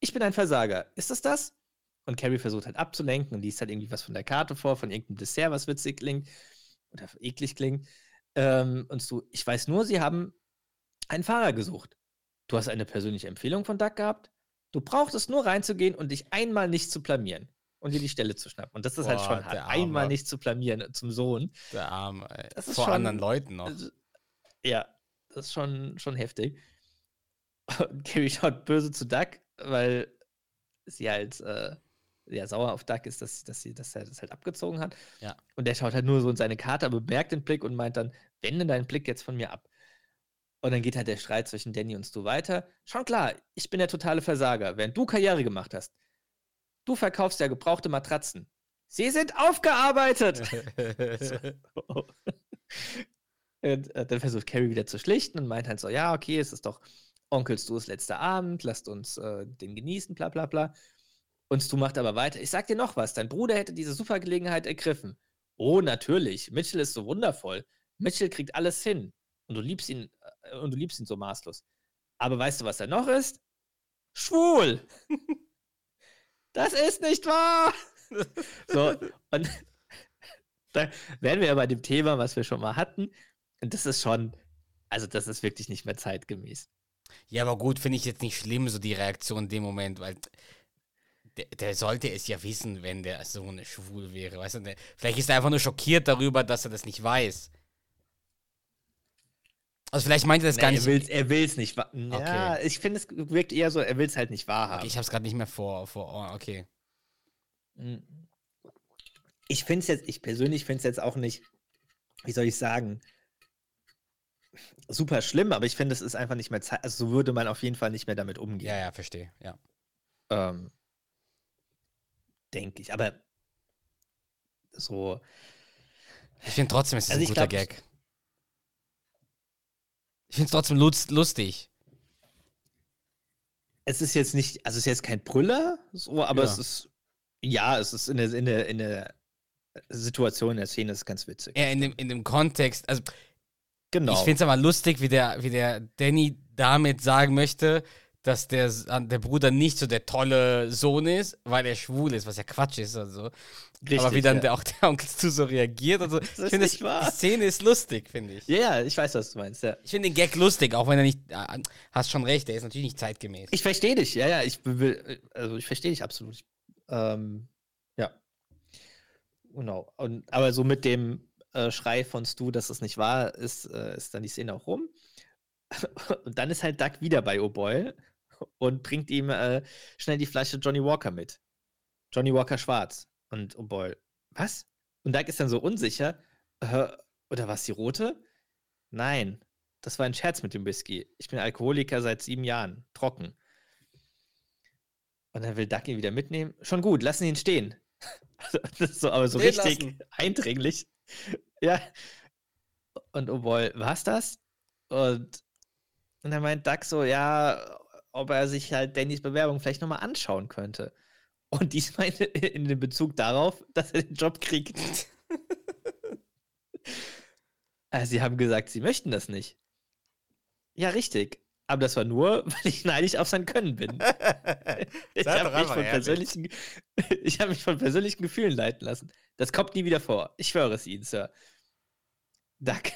Ich bin ein Versager. Ist das das? Und Carrie versucht halt abzulenken und liest halt irgendwie was von der Karte vor, von irgendeinem Dessert, was witzig klingt oder eklig klingt. Ähm, und so, ich weiß nur, sie haben einen Fahrer gesucht. Du hast eine persönliche Empfehlung von Doug gehabt. Du brauchtest nur reinzugehen und dich einmal nicht zu blamieren und dir die Stelle zu schnappen. Und das ist halt Boah, schon der hart. Einmal nicht zu blamieren zum Sohn. Der Arme, ey. Das ist Vor schon- anderen Leuten noch. Also, ja, das ist schon, schon heftig. Und Carrie schaut böse zu Doug, weil sie halt äh, ja, sauer auf Doug ist, dass, dass, sie, dass er das halt abgezogen hat. Ja. Und der schaut halt nur so in seine Karte, aber bemerkt den Blick und meint dann, wende deinen Blick jetzt von mir ab. Und dann geht halt der Streit zwischen Danny und Stu weiter. Schon klar, ich bin der totale Versager, während du Karriere gemacht hast. Du verkaufst ja gebrauchte Matratzen. Sie sind aufgearbeitet! *laughs* *laughs* *laughs* So. Und äh, dann versucht Carrie wieder zu schlichten und meint halt so, ja, okay, es ist doch Onkel Stu's letzter Abend, lasst uns äh, den genießen, bla bla bla. Und Stu macht aber weiter, ich sag dir noch was, dein Bruder hätte diese super Gelegenheit ergriffen. Oh, natürlich, Mitchell ist so wundervoll. Mitchell kriegt alles hin. Und du liebst ihn, äh, und du liebst ihn so maßlos. Aber weißt du, was er noch ist? Schwul! *laughs* das ist nicht wahr! so, und *laughs* da wären wir ja bei dem Thema, was wir schon mal hatten. Und das ist schon, also das ist wirklich nicht mehr zeitgemäß. Ja, aber gut, finde ich jetzt nicht schlimm, so die Reaktion in dem Moment, weil der, der sollte es ja wissen, wenn der Sohn schwul wäre. Weißt du, der, vielleicht ist er einfach nur schockiert darüber, dass er das nicht weiß. Also vielleicht meint er das Nee, gar nicht. er will es nicht wahr. Ja, ich finde, es wirkt eher so, er will es halt nicht wahrhaben. Okay, ich hab's gerade nicht mehr vor, vor Ohren. Okay. Mhm. Ich finde es jetzt, ich persönlich finde es jetzt auch nicht, wie soll ich sagen, super schlimm, aber ich finde, es ist einfach nicht mehr Zeit, also so würde man auf jeden Fall nicht mehr damit umgehen. Ja, ja, verstehe. Ja. Ähm, Denke ich. Aber so, Ich finde trotzdem, es ist Also ein guter glaub, Gag. Ich finde es trotzdem lust, lustig. es ist jetzt nicht, also es ist jetzt kein Brüller, so, aber Ja. es ist, ja, es ist in der, in der, in der Situation, in der Szene ist ganz witzig. Eher in dem, in dem Kontext. Also, Genau. ich finde es aber lustig, wie der, wie der Danny damit sagen möchte, dass der, der Bruder nicht so der tolle Sohn ist, weil er schwul ist, was ja Quatsch ist. Also. Richtig, aber wie dann ja. der, auch der Onkel zu so reagiert. Ich finde, nicht das- wahr. die Szene ist lustig, finde ich. Ja, ja, ich weiß, was du meinst, ja. Ich finde den Gag lustig, auch wenn er nicht. Äh, hast schon recht, der ist natürlich nicht zeitgemäß. Ich verstehe dich, ja, ja, ich also ich verstehe dich absolut. Ich, ähm, ja. Genau. Und, aber so mit dem äh, Schrei von Stu, dass es nicht wahr ist, äh, ist dann die Szene auch rum. *laughs* Und dann ist halt Duck wieder bei O'Boyle und bringt ihm äh, schnell die Flasche Johnny Walker mit. Johnny Walker schwarz. Und O'Boyle, was? Und Duck ist dann so unsicher. Äh, oder was die rote? Nein, das war ein Scherz mit dem Whisky. Ich bin Alkoholiker seit sieben Jahren. Trocken. Und dann will Duck ihn wieder mitnehmen. Schon gut, lassen ihn stehen. *laughs* das ist so, aber so Stehen richtig lassen. eindringlich. Ja. Und oh boy, war's das? Und, und dann meint Duck so, ja, ob er sich halt Dannys Bewerbung vielleicht nochmal anschauen könnte. Und *laughs* diesmal in dem Bezug darauf, dass er den Job kriegt. *laughs* also, sie haben gesagt, sie möchten das nicht. Ja, richtig. Aber das war nur, *laughs* weil ich neidisch auf sein Können bin. *laughs* ich habe mich, von persönlichen, *laughs* ich hab mich von persönlichen Gefühlen leiten lassen. Das kommt nie wieder vor. Ich schwöre es Ihnen, Sir. Duck,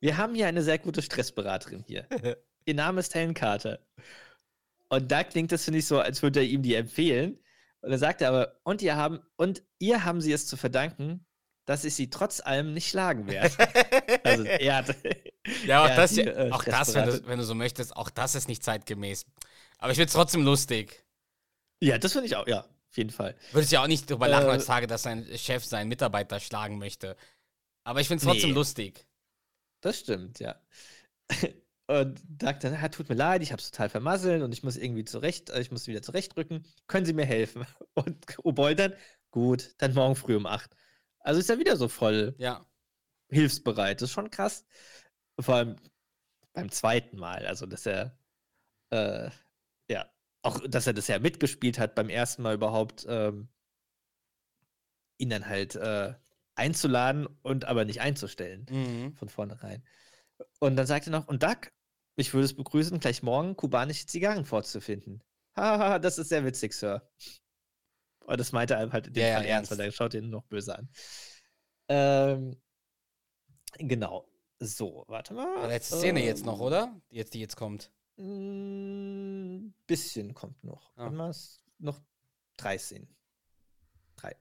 wir haben hier eine sehr gute Stressberaterin hier. Ihr Name ist Helen Carter. Und Duck klingt das, finde ich, so, als würde er ihm die empfehlen. Und er aber, und ihr haben, und ihr haben sie es zu verdanken, dass ich sie trotz allem nicht schlagen werde. also er hat, Ja, auch hat das, die, ja, äh, auch das wenn, du, wenn du so möchtest, auch das ist nicht zeitgemäß. Aber ich finde es trotzdem lustig. Ja, das finde ich auch, ja, auf jeden Fall. Würdest ja auch nicht drüber lachen Äh, heutzutage, dass sein Chef seinen Mitarbeiter schlagen möchte. Aber ich finde es trotzdem Nee. lustig. Das stimmt, ja. *laughs* Und sagt dann, ah, tut mir leid, ich habe es total vermasselt und ich muss irgendwie zurecht, äh, ich muss wieder zurechtrücken. Können Sie mir helfen? *laughs* Und Oboy dann, gut, dann morgen früh um 8. Also ist er wieder so voll Ja. hilfsbereit. Das ist schon krass. Vor allem beim zweiten Mal. Also, dass er, äh, ja, auch, dass er das ja mitgespielt hat beim ersten Mal überhaupt, ähm, ihn dann halt äh, einzuladen und aber nicht einzustellen Mhm. von vornherein. Und dann sagt er noch, und Duck, ich würde es begrüßen, gleich morgen kubanische Zigarren vorzufinden. Haha, das ist sehr witzig, Sir. Und das meinte er halt in dem Ja, ja, Fall ernst, weil er schaut ihn noch böse an. Ähm, genau. So, warte mal. Letzte Szene jetzt noch, Ähm, oder? Die jetzt, die jetzt kommt. Ein bisschen kommt noch. Ah. Mal, noch drei Szenen. Drei.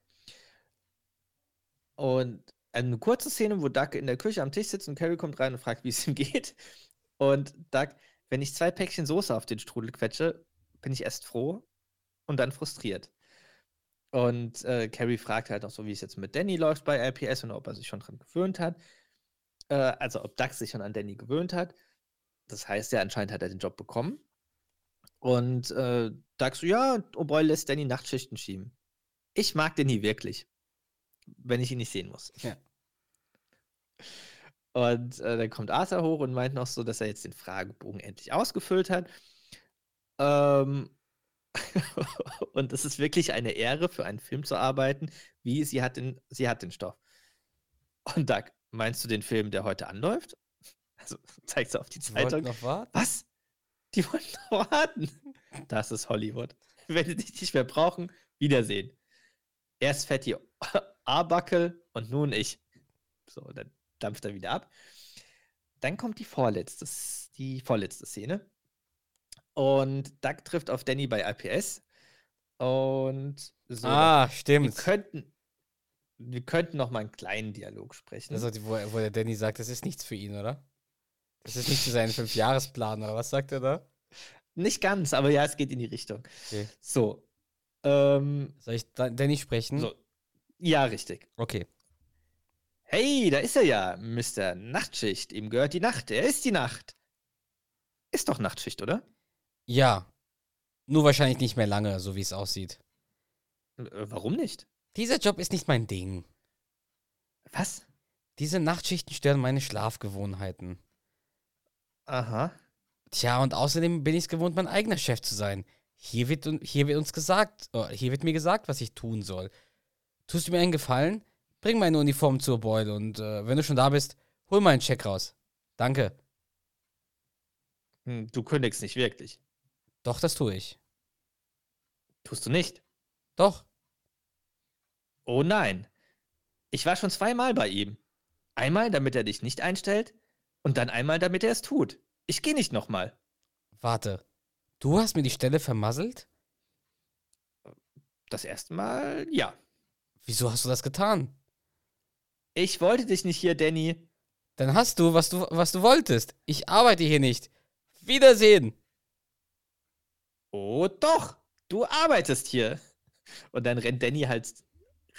Und eine kurze Szene, wo Doug in der Küche am Tisch sitzt und Carrie kommt rein und fragt, wie es ihm geht. Und Doug, wenn ich zwei Päckchen Soße auf den Strudel quetsche, bin ich erst froh und dann frustriert. Und äh, Carrie fragt halt noch so, wie es jetzt mit Danny läuft bei LPS und ob er sich schon dran gewöhnt hat. Äh, also ob Doug sich schon an Danny gewöhnt hat. Das heißt ja, anscheinend hat er den Job bekommen. Und äh, Doug so, ja, O'Boy lässt Danny Nachtschichten schieben. Ich mag Danny wirklich. Wenn ich ihn nicht sehen muss. Ja. *laughs* Und äh, dann kommt Arthur hoch und meint noch so, dass er jetzt den Fragebogen endlich ausgefüllt hat. Ähm, *laughs* und es ist wirklich eine Ehre, für einen Film zu arbeiten, wie sie hat den, sie hat den Stoff. Und Doug, meinst du den Film, der heute anläuft? *laughs* Also zeigst du auf die Zeitung. noch warten? Was? Die wollen noch warten. Das ist Hollywood. Wenn sie dich nicht mehr brauchen, Wiedersehen. Erst Fatty *laughs* Arbuckle und nun ich. So, dann dampft er wieder ab. Dann kommt die vorletzte, die vorletzte Szene. Und Doug trifft auf Danny bei IPS. Und so. ah, wir stimmt. könnten, wir könnten noch mal einen kleinen Dialog sprechen. Die, wo, wo der Danny sagt, das ist nichts für ihn, oder? Das ist nicht für seinen *laughs* Fünfjahresplan, oder was sagt er da? Nicht ganz, aber ja, es geht in die Richtung. Okay. So. Ähm, Soll ich da, Danny sprechen? so. Ja, richtig. Okay. Hey, da ist er ja, Mr. Nachtschicht. Ihm gehört die Nacht. Er ist die Nacht. Ist doch Nachtschicht, oder? Ja. Nur wahrscheinlich nicht mehr lange, so wie es aussieht. Äh, Warum nicht? Dieser Job ist nicht mein Ding. Was? Diese Nachtschichten stören meine Schlafgewohnheiten. Aha. Tja, und außerdem bin ich es gewohnt, mein eigener Chef zu sein. Hier wird, hier wird uns gesagt, oh, hier wird mir gesagt, was ich tun soll. Tust du mir einen Gefallen? Bring meine Uniform zur Beule und äh, wenn du schon da bist, hol meinen Check raus. Danke. Hm, Du kündigst nicht wirklich. Doch, das tue ich. Tust du nicht? Doch. Oh nein. Ich war schon zweimal bei ihm. Einmal, damit er dich nicht einstellt, und dann einmal, damit er es tut. Ich gehe nicht nochmal. Warte. Du hast mir die Stelle vermasselt? Das erste Mal, ja. Wieso hast du das getan? Ich wollte dich nicht hier, Danny. Dann hast du, was du, was du wolltest. Ich arbeite hier nicht. Wiedersehen. Oh doch, du arbeitest hier. Und dann rennt Danny halt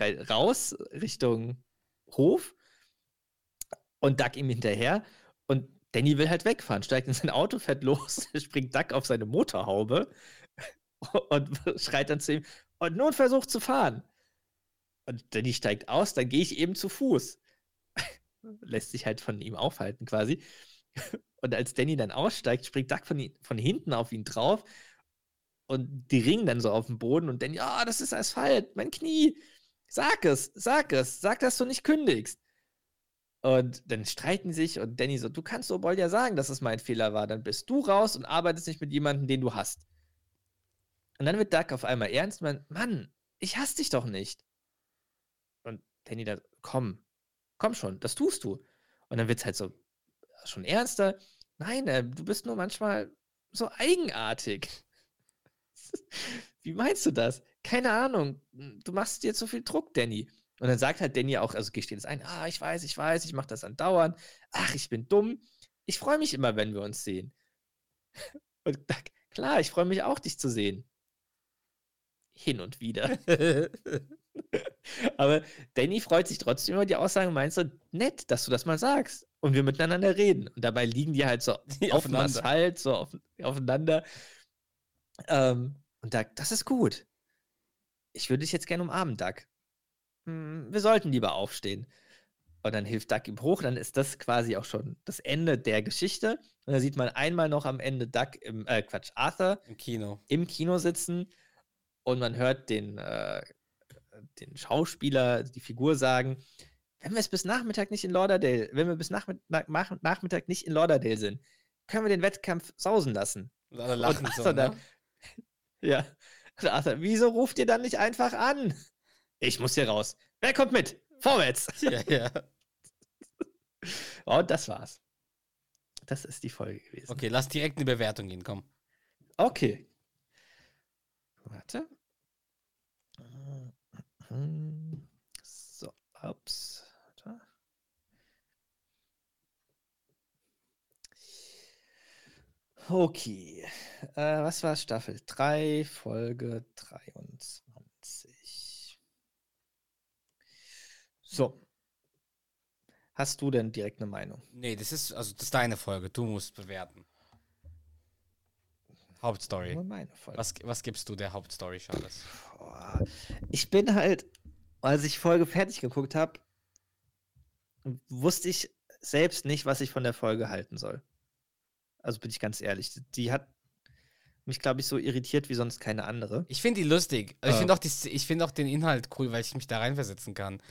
raus Richtung Hof und Duck ihm hinterher. Und Danny will halt wegfahren, steigt in sein Auto, fährt los, *laughs* springt Duck auf seine Motorhaube *laughs* und schreit dann zu ihm, und nun versucht zu fahren. Und Danny steigt aus, dann gehe ich eben zu Fuß. *laughs* Lässt sich halt von ihm aufhalten quasi. Und als Danny dann aussteigt, springt Duck von, von hinten auf ihn drauf und die ringen dann so auf dem Boden und Danny, ah, das ist Asphalt, mein Knie. Sag es, sag es, sag, dass du nicht kündigst. Und dann streiten sich und Danny so, du kannst Obol ja sagen, dass es mein Fehler war. Dann bist du raus und arbeitest nicht mit jemandem, den du hast. Und dann wird Duck auf einmal ernst meint, Mann, ich hasse dich doch nicht. Und Danny da, komm, komm schon, das tust du. Und dann wird es halt so schon ernster. Nein, äh, du bist nur manchmal so eigenartig. *laughs* Wie meinst du das? Keine Ahnung. Du machst dir zu viel Druck, Danny. Und dann sagt halt Danny auch, also gesteht es ein, ah, ich weiß, ich weiß, ich mache das andauernd. Ach, ich bin dumm. Ich freue mich immer, wenn wir uns sehen. *laughs* Und klar, ich freue mich auch, dich zu sehen. Hin und wieder. *laughs* *laughs* Aber Danny freut sich trotzdem über die Aussage und meint so, nett, dass du das mal sagst. Und wir miteinander reden. Und dabei liegen die halt so auf dem. Asphalt, so auf, aufeinander. Ähm, und da, das ist gut. Ich würde dich jetzt gerne umarmen, Duck. Hm, wir sollten lieber aufstehen. Und dann hilft Duck ihm hoch. Dann ist das quasi auch schon das Ende der Geschichte. Und da sieht man einmal noch am Ende Duck im, äh, Quatsch, Arthur Im Kino. im Kino sitzen und man hört den, äh, den Schauspieler, die Figur sagen, wenn wir es bis Nachmittag nicht in Lauderdale, wenn wir bis Nachmittag, nach, Nachmittag nicht in Lauderdale sind, können wir den Wettkampf sausen lassen. Und alle lachen so. Arthur Ne? dann- *laughs* Ja. Und Arthur, wieso ruft ihr dann nicht einfach an? Ich muss hier raus. Wer kommt mit? Vorwärts. *laughs* Ja, ja. Und das war's. Das ist die Folge gewesen. Okay, lass direkt eine Bewertung gehen, komm. Okay. Warte. So, ups. Warte. Okay. Äh, was war Staffel 3, Folge 23? So. Hast du denn direkt eine Meinung? Nee, das ist, also das ist deine Folge. Du musst bewerten. Hauptstory. Nur meine Folge. Was, was gibst du der Hauptstory, Charles? Ich bin halt, als ich die Folge fertig geguckt habe, wusste ich selbst nicht, was ich von der Folge halten soll. Also bin ich ganz ehrlich. Die hat mich, glaube ich, so irritiert wie sonst keine andere. Ich finde die lustig. Also ich Ah. finde auch, die- ich find auch den Inhalt cool, weil ich mich da reinversetzen kann.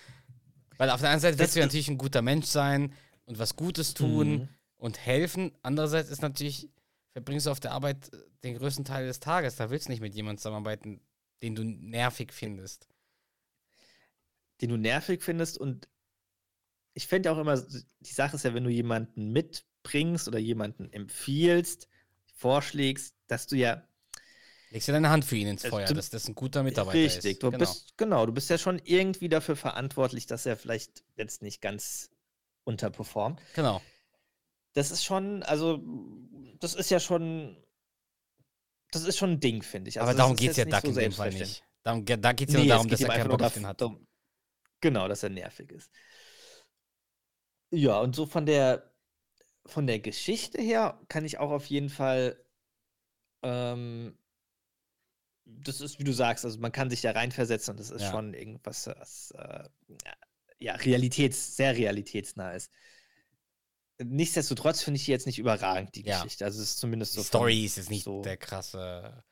Weil auf der einen Seite Das willst du natürlich ein guter Mensch sein und was Gutes tun Mhm. und helfen. Andererseits ist natürlich, verbringst du auf der Arbeit äh, den größten Teil des Tages. Da willst du nicht mit jemandem zusammenarbeiten, den du nervig findest. Den du nervig findest und ich fände auch immer, die Sache ist ja, wenn du jemanden mitbringst oder jemanden empfiehlst, vorschlägst, dass du ja, Legst du deine Hand für ihn ins Feuer, du- dass das ein guter Mitarbeiter Richtig, ist. du genau. bist genau, du bist ja schon irgendwie dafür verantwortlich, dass er vielleicht jetzt nicht ganz unterperformt. genau. Das ist schon, also das ist ja schon, das ist schon ein Ding, finde ich. Also, Aber darum geht es ja Duck so in dem Fall nicht. Darum, da geht es ja Nee, nur darum, dass er keinen Bock auf den hat. darum- Genau, dass er nervig ist. Ja, und so von der von der Geschichte her kann ich auch auf jeden Fall ähm, das ist, wie du sagst, also man kann sich da reinversetzen und das ist Ja. schon irgendwas, was äh, ja, realitäts, sehr realitätsnah ist. Nichtsdestotrotz finde ich die jetzt nicht überragend, die Ja. Geschichte. Also es ist zumindest so. Story ist jetzt nicht so- der krasse,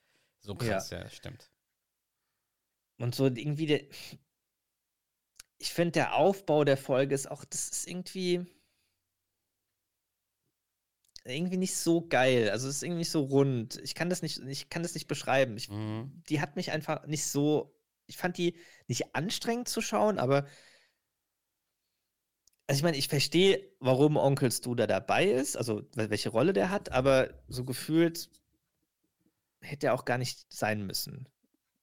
so Ja. krass, ja, stimmt. Und so irgendwie der. Ich finde, der Aufbau der Folge ist auch, das ist irgendwie. Irgendwie nicht so geil. Also es ist irgendwie nicht so rund. Ich kann das nicht, ich kann das nicht beschreiben. Ich, Mhm. die hat mich einfach nicht so. Ich fand die nicht anstrengend zu schauen, aber. Also ich meine, ich verstehe, warum Onkel Stu da dabei ist, also wel- welche Rolle der hat, aber so gefühlt hätte er auch gar nicht sein müssen.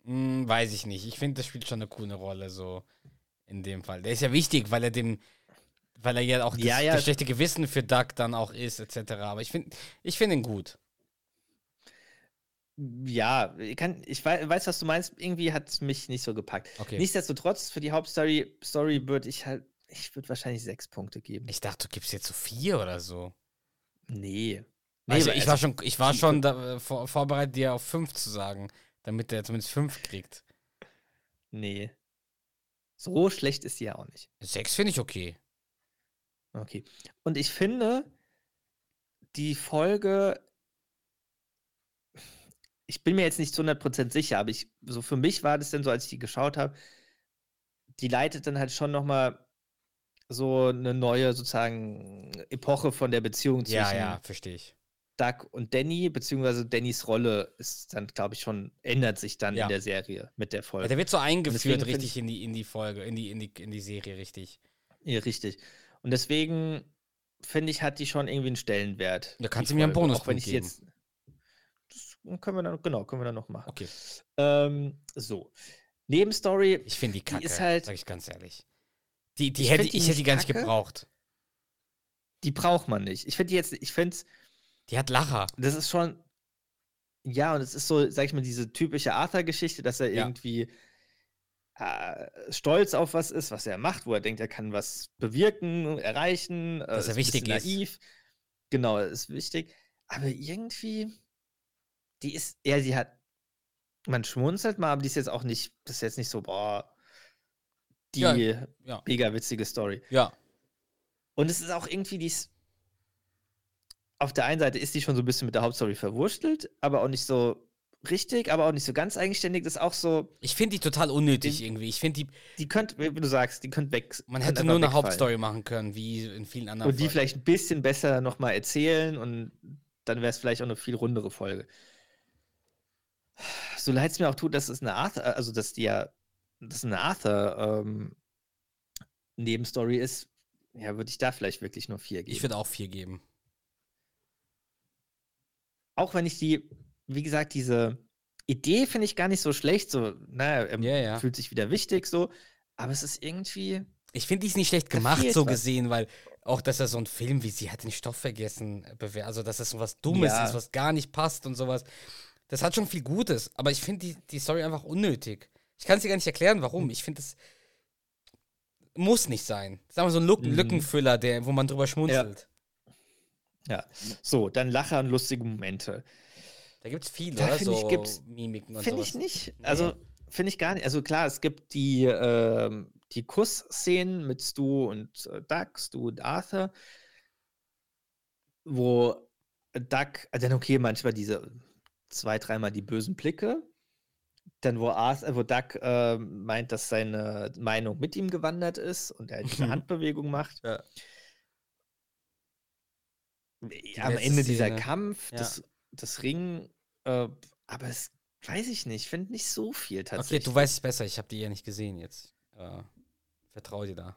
Hm, weiß ich nicht. Ich finde, das spielt schon eine coole Rolle, so in dem Fall. Der ist ja wichtig, weil er dem, weil er ja auch das, Ja, ja. das schlechte Gewissen für Duck dann auch ist, etc. Aber ich finde ich find ihn gut. Ja, ich, kann, ich wei- weiß, was du meinst. Irgendwie hat es mich nicht so gepackt. Okay. Nichtsdestotrotz, für die Hauptstory Story würde ich halt, ich würde wahrscheinlich sechs Punkte geben. Ich dachte, du gibst jetzt so vier oder so. nee. Nee, Also ich war schon, ich war schon da, äh, vor, vorbereitet, dir auf fünf zu sagen, damit der zumindest fünf kriegt. Nee. So schlecht ist sie ja auch nicht. Sechs finde ich okay. Okay. Und ich finde, die Folge, ich bin mir jetzt nicht zu 100% sicher, aber ich, so für mich war das dann so, als ich die geschaut habe, die leitet dann halt schon nochmal so eine neue sozusagen Epoche von der Beziehung zwischen Ja, ja, verstehe ich. Doug und Danny, beziehungsweise Dannys Rolle ist dann, glaube ich, schon, ändert sich dann Ja. in der Serie mit der Ja, Folge. der wird so eingeführt richtig ich- in die, in die Folge, in die, in die, in die Serie, richtig. Ja, richtig. Und deswegen finde ich, hat die schon irgendwie einen Stellenwert. Ja, kannst die du mir einen Bonuspunkt Auch wenn ich geben. jetzt. Das können wir dann, genau, können wir dann noch machen. Okay. Ähm, so. Nebenstory, Ich finde die Die Kacke, ist halt- sag ich ganz ehrlich. Die, die Ich hätte, die ich hätte die gar nicht kacke. gebraucht. die braucht man nicht. Ich finde die jetzt, ich finde Die hat Lacher. das ist schon. Ja, und es ist so, sag ich mal, diese typische Arthur-Geschichte, dass er Ja. irgendwie äh, stolz auf was ist, was er macht, wo er denkt, er kann was bewirken, erreichen. äh, Dass er ist wichtig ist. Naiv. Genau, ist wichtig. Aber irgendwie, die ist, ja, sie hat, man schmunzelt mal, aber die ist jetzt auch nicht, das ist jetzt nicht so, boah, die Ja, ja. mega witzige Story. Ja. Und es ist auch irgendwie, die ist, auf der einen Seite ist die schon so ein bisschen mit der Hauptstory verwurstelt, aber auch nicht so richtig, aber auch nicht so ganz eigenständig. Das ist auch so, Ich finde die total unnötig Den- irgendwie. Ich finde die, die könnte, wie du sagst, die könnte weg. man hätte nur eine wegfallen. Hauptstory machen können, wie in vielen anderen Und die Folgen. vielleicht ein bisschen besser nochmal erzählen und dann wäre es vielleicht auch eine viel rundere Folge. So leid es mir auch tut, dass es eine Arthur, also dass die ja, dass eine Arthur ähm, Nebenstory ist, ja, würde ich da vielleicht wirklich nur vier geben. Ich würde auch vier geben. auch wenn ich die, wie gesagt, diese Idee finde ich gar nicht so schlecht. So, naja, er Ja, ja. fühlt sich wieder wichtig, so. Aber es ist irgendwie. Ich finde, die ist nicht schlecht gemacht, so was. gesehen, weil auch, dass er so ein Film wie sie hat den Stoff vergessen, äh, also dass das so was Dummes Ja. ist, was gar nicht passt und sowas. Das hat schon viel Gutes, aber ich finde die, die Story einfach unnötig. Ich kann es dir gar nicht erklären, warum. Hm. Ich finde, das muss nicht sein. Sagen wir so ein Lücken, Mhm. Lückenfüller, der, wo man drüber schmunzelt. Ja. So, dann Lacher und lustige Momente. Da gibt es viele, Da ich, So gibt's- Mimiken und Finde ich nicht. Also, finde ich gar nicht. Also, klar, es gibt die, ähm, die Kussszenen mit Stu und äh, Doug, Stu und Arthur, wo Doug, äh, dann okay, manchmal diese zwei, dreimal die bösen Blicke. Dann, wo, Arthur, wo Doug äh, meint, dass seine Meinung mit ihm gewandert ist und er diese Mhm. *laughs* Handbewegung macht. Ja. Am letzte Ende dieser Szene. Kampf, Ja. das, das Ring, äh, aber es weiß ich nicht, ich finde nicht so viel Okay, tatsächlich. du weißt es besser, ich habe die ja nicht gesehen jetzt. Äh, vertrau dir da.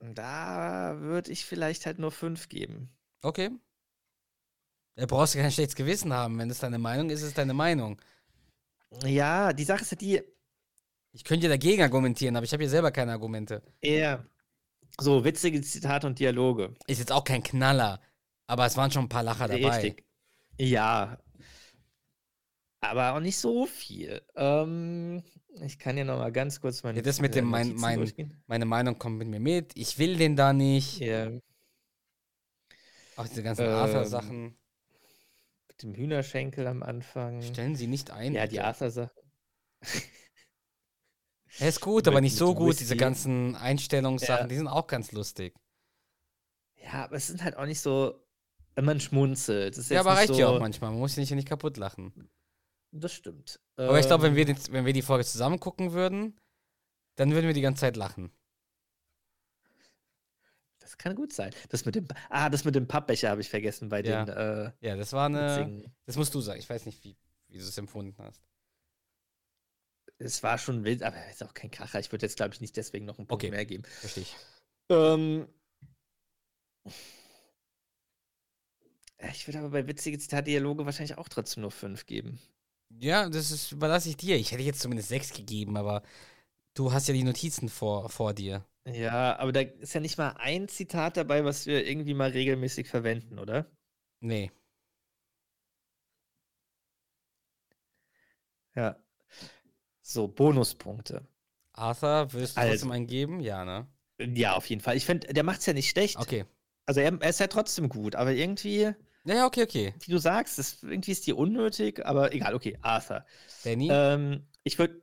Da würde ich vielleicht halt nur fünf geben. Okay. Da brauchst du kein schlechtes Gewissen haben. Wenn es deine Meinung ist, ist es deine Meinung. Ja, die Sache ist ja die, Ich könnte ja dagegen argumentieren, aber ich habe hier selber keine Argumente. eher so witzige Zitate und Dialoge. Ist jetzt auch kein Knaller, aber es waren schon ein paar Lacher dabei. Richtig. Ja. Aber auch nicht so viel. Ähm, ich kann ja noch mal ganz kurz meine Ja, das mit dem mein, mein, meine Meinung kommt mit mir mit. Ich will den da nicht. Ja, Auch diese ganzen Ähm, Arthur-Sachen. mit dem Hühnerschenkel am Anfang. Stellen sie nicht ein. Ja, die bitte. Arthur-Sache. *laughs* Er ist gut, mit- aber nicht so gut. Diese Whisky. ganzen Einstellungssachen, Ja. die sind auch ganz lustig. Ja, aber es sind halt auch nicht so, man schmunzelt. Ja, aber reicht so, ja auch manchmal. Man muss sich nicht, nicht kaputt lachen. Das stimmt. Aber ich glaube, wenn Ähm, wir, den, wenn wir die Folge zusammen gucken würden, dann würden wir die ganze Zeit lachen. Das kann gut sein. Das mit dem, ah, das mit dem Pappbecher habe ich vergessen bei Ja. den äh, Ja, das war eine. witzigen. Das musst du sagen. Ich weiß nicht, wie, wie du es empfunden hast. Es war schon wild, aber ist auch kein Kracher. Ich würde jetzt, glaube ich, nicht deswegen noch einen Punkt Okay. mehr geben. Verstehe ich. Ähm, ich würde aber bei witzige Zitat-Dialoge wahrscheinlich auch trotzdem nur fünf geben. Ja, das ist, überlasse ich dir. Ich hätte jetzt zumindest sechs gegeben, aber du hast ja die Notizen vor, vor dir. Ja, aber da ist ja nicht mal ein Zitat dabei, was wir irgendwie mal regelmäßig verwenden, oder? Nee. Ja. So, Bonuspunkte. Arthur, würdest du Also. trotzdem einen geben? Ja, ne? Ja, auf jeden Fall. Ich finde, der macht es ja nicht schlecht. Okay. Also er, er ist ja trotzdem gut, aber irgendwie, Ja, ja, okay, okay. wie du sagst, das, irgendwie ist die unnötig, aber egal, okay, Arthur. Danny, Ähm, ich würde,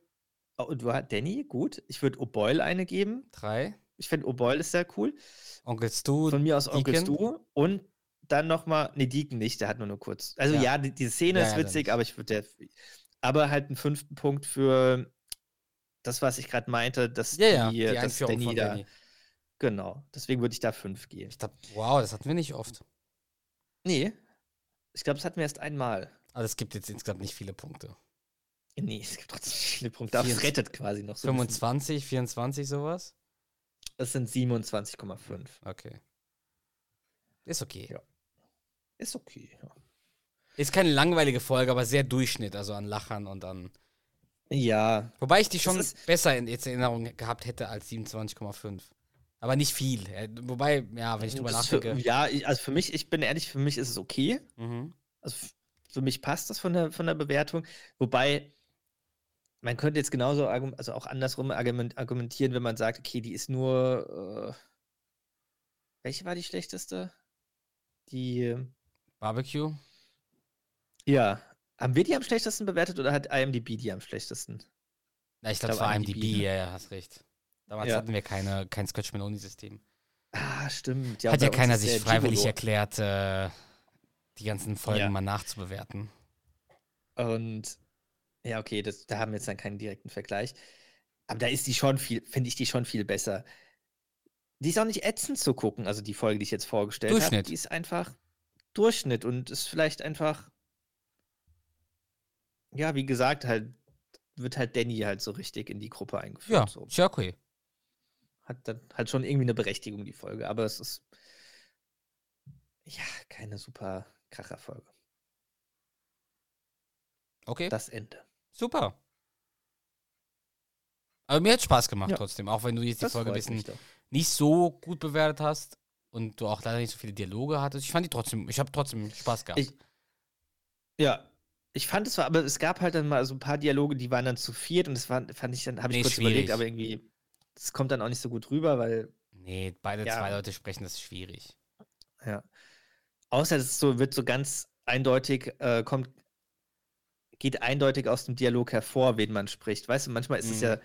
oh, du Danny, gut. Ich würde O'Boyle eine geben. drei. Ich finde O'Boyle ist sehr cool. Onkel Stu, Von mir aus Onkel Deacon? Stu. Und dann nochmal, ne, Deacon nicht, der hat nur nur kurz. Also Ja. ja, die, diese Szene Ja, ist witzig, aber ich würde der, aber halt einen fünften Punkt für das, was ich gerade meinte, dass ja, ja, die, die dass Danny da, Danny. genau. Deswegen würde ich da fünf geben. Ich dachte, wow, das hatten wir nicht oft. Nee, ich glaube, das hatten wir erst einmal. Aber es gibt jetzt insgesamt nicht viele Punkte. Nee, es gibt trotzdem viele Punkte. Aber es 24 rettet quasi noch so. ein bisschen. 25, 24, sowas? Das sind 27,5. Okay. Ist okay. Ja. Ist okay. Ja. Ist keine langweilige Folge, aber sehr Durchschnitt, also an Lachern und an. ja, Wobei ich die schon besser in Erinnerung gehabt hätte als 27,5. Aber nicht viel. Äh, Wobei, ja, wenn ich drüber ist für, nachdenke. ja, ich, also für mich, ich bin ehrlich, für mich ist es okay. Mhm. Also für mich passt das von der, von der Bewertung. Wobei, man könnte jetzt genauso, argum- also auch andersrum argument, argumentieren, wenn man sagt, okay, die ist nur. Äh, welche war die schlechteste? Die. Barbecue? Ja. Haben wir die am schlechtesten bewertet oder hat IMDb die am schlechtesten? Ja, ich glaube, es glaub, war IMDb, IMDb, ne? ja, ja, hast recht. Damals Ja. hatten wir keine, kein Scratch-Meloni-System. Ah, stimmt. Hat ja bei uns keiner sich freiwillig Gigolo. erklärt, äh, die ganzen Folgen Ja. mal nachzubewerten. Und ja, okay, das, da haben wir jetzt dann keinen direkten Vergleich. Aber da ist die schon viel, finde ich die schon viel besser. Die ist auch nicht ätzend zu gucken, also die Folge, die ich jetzt vorgestellt habe. Durchschnitt. Die ist einfach Durchschnitt und ist vielleicht einfach, ja, wie gesagt, halt, wird halt Danny halt so richtig in die Gruppe eingeführt. Ja, So. ist ja okay. Hat dann halt schon irgendwie eine Berechtigung, die Folge, aber es ist, ja, keine super Kracherfolge. Okay, Das Ende. super. Aber mir hat Spaß gemacht Ja. trotzdem, auch wenn du jetzt die Das Folge ein bisschen nicht so gut bewertet hast und du auch leider nicht so viele Dialoge hattest. Ich fand die trotzdem, ich habe trotzdem Spaß gehabt. Ich- Ja, ich fand es zwar, aber es gab halt dann mal so ein paar Dialoge, die waren dann zu viert und das war, fand ich dann, habe ich Nee, kurz schwierig. überlegt, aber irgendwie, das kommt dann auch nicht so gut rüber, weil, nee, beide Ja. zwei Leute sprechen, das ist schwierig. ja. Außer es so, wird so ganz eindeutig, äh, kommt, geht eindeutig aus dem Dialog hervor, wen man spricht. Weißt du, manchmal ist es Mhm. ja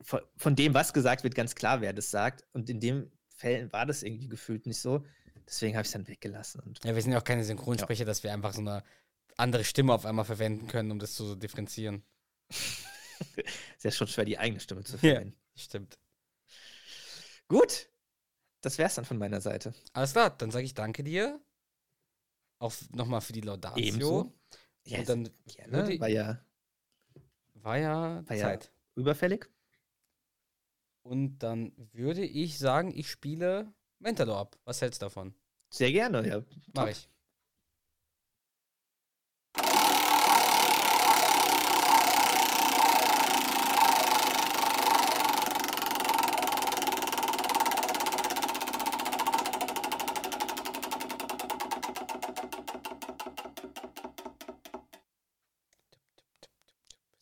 von, von dem, was gesagt wird, ganz klar, wer das sagt. Und in dem Fällen war das irgendwie gefühlt nicht so. Deswegen habe ich es dann weggelassen. Und Ja, wir sind ja auch keine Synchronsprecher, dass wir einfach so eine andere Stimme auf einmal verwenden können, um das zu differenzieren. *laughs* ist ja schon schwer, die eigene Stimme zu Ja. verwenden. Stimmt. Gut, das wär's dann von meiner Seite. Alles klar, dann sage ich danke dir. Auch nochmal für die Laudatio. Ebenso. Ja, Und dann gerne. würde- War ja War ja War ja- Zeit. überfällig. Und dann würde ich sagen, ich spiele Mentador ab. Was hältst du davon? Sehr gerne, ja. Mach Top. ich.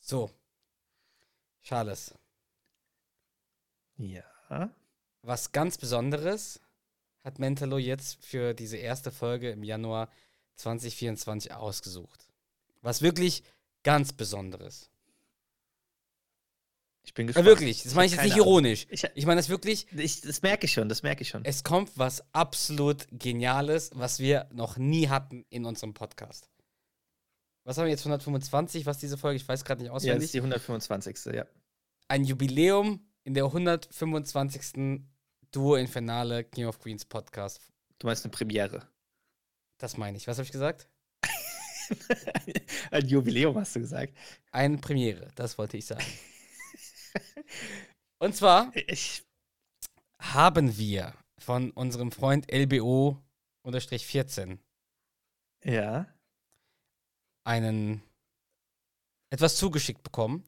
So. Charles, Ja. was ganz Besonderes hat Mentalo jetzt für diese erste Folge im Januar 2024 ausgesucht. Was wirklich ganz Besonderes. Ich bin Ja, gespannt. wirklich, das Ich meine ich hab jetzt nicht Ahnung. ironisch. Ich, Ich meine das wirklich, ich, das merke ich schon, das merke ich schon. es kommt was absolut Geniales, was wir noch nie hatten in unserem Podcast. Was haben wir jetzt, 125, was diese Folge, ich weiß gerade nicht Ja, das auswendig. ist die 125. Ja. Ein Jubiläum in der 125. Duo Infernale King of Queens Podcast. Du meinst eine Premiere. Das meine ich. Was habe ich gesagt? *laughs* Ein Jubiläum, hast du gesagt. Eine Premiere, das wollte ich sagen. Und zwar Ich, haben wir von unserem Freund LBO-14 ja. einen etwas zugeschickt bekommen.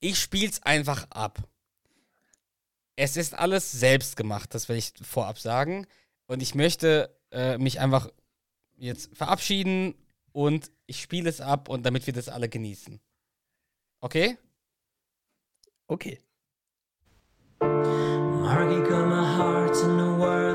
Ich spiel's einfach ab. Es ist alles selbst gemacht, das will ich vorab sagen. Und ich möchte äh, mich einfach jetzt verabschieden und ich spiele es ab und damit wir das alle genießen. Okay? Okay. Margie got my heart in the world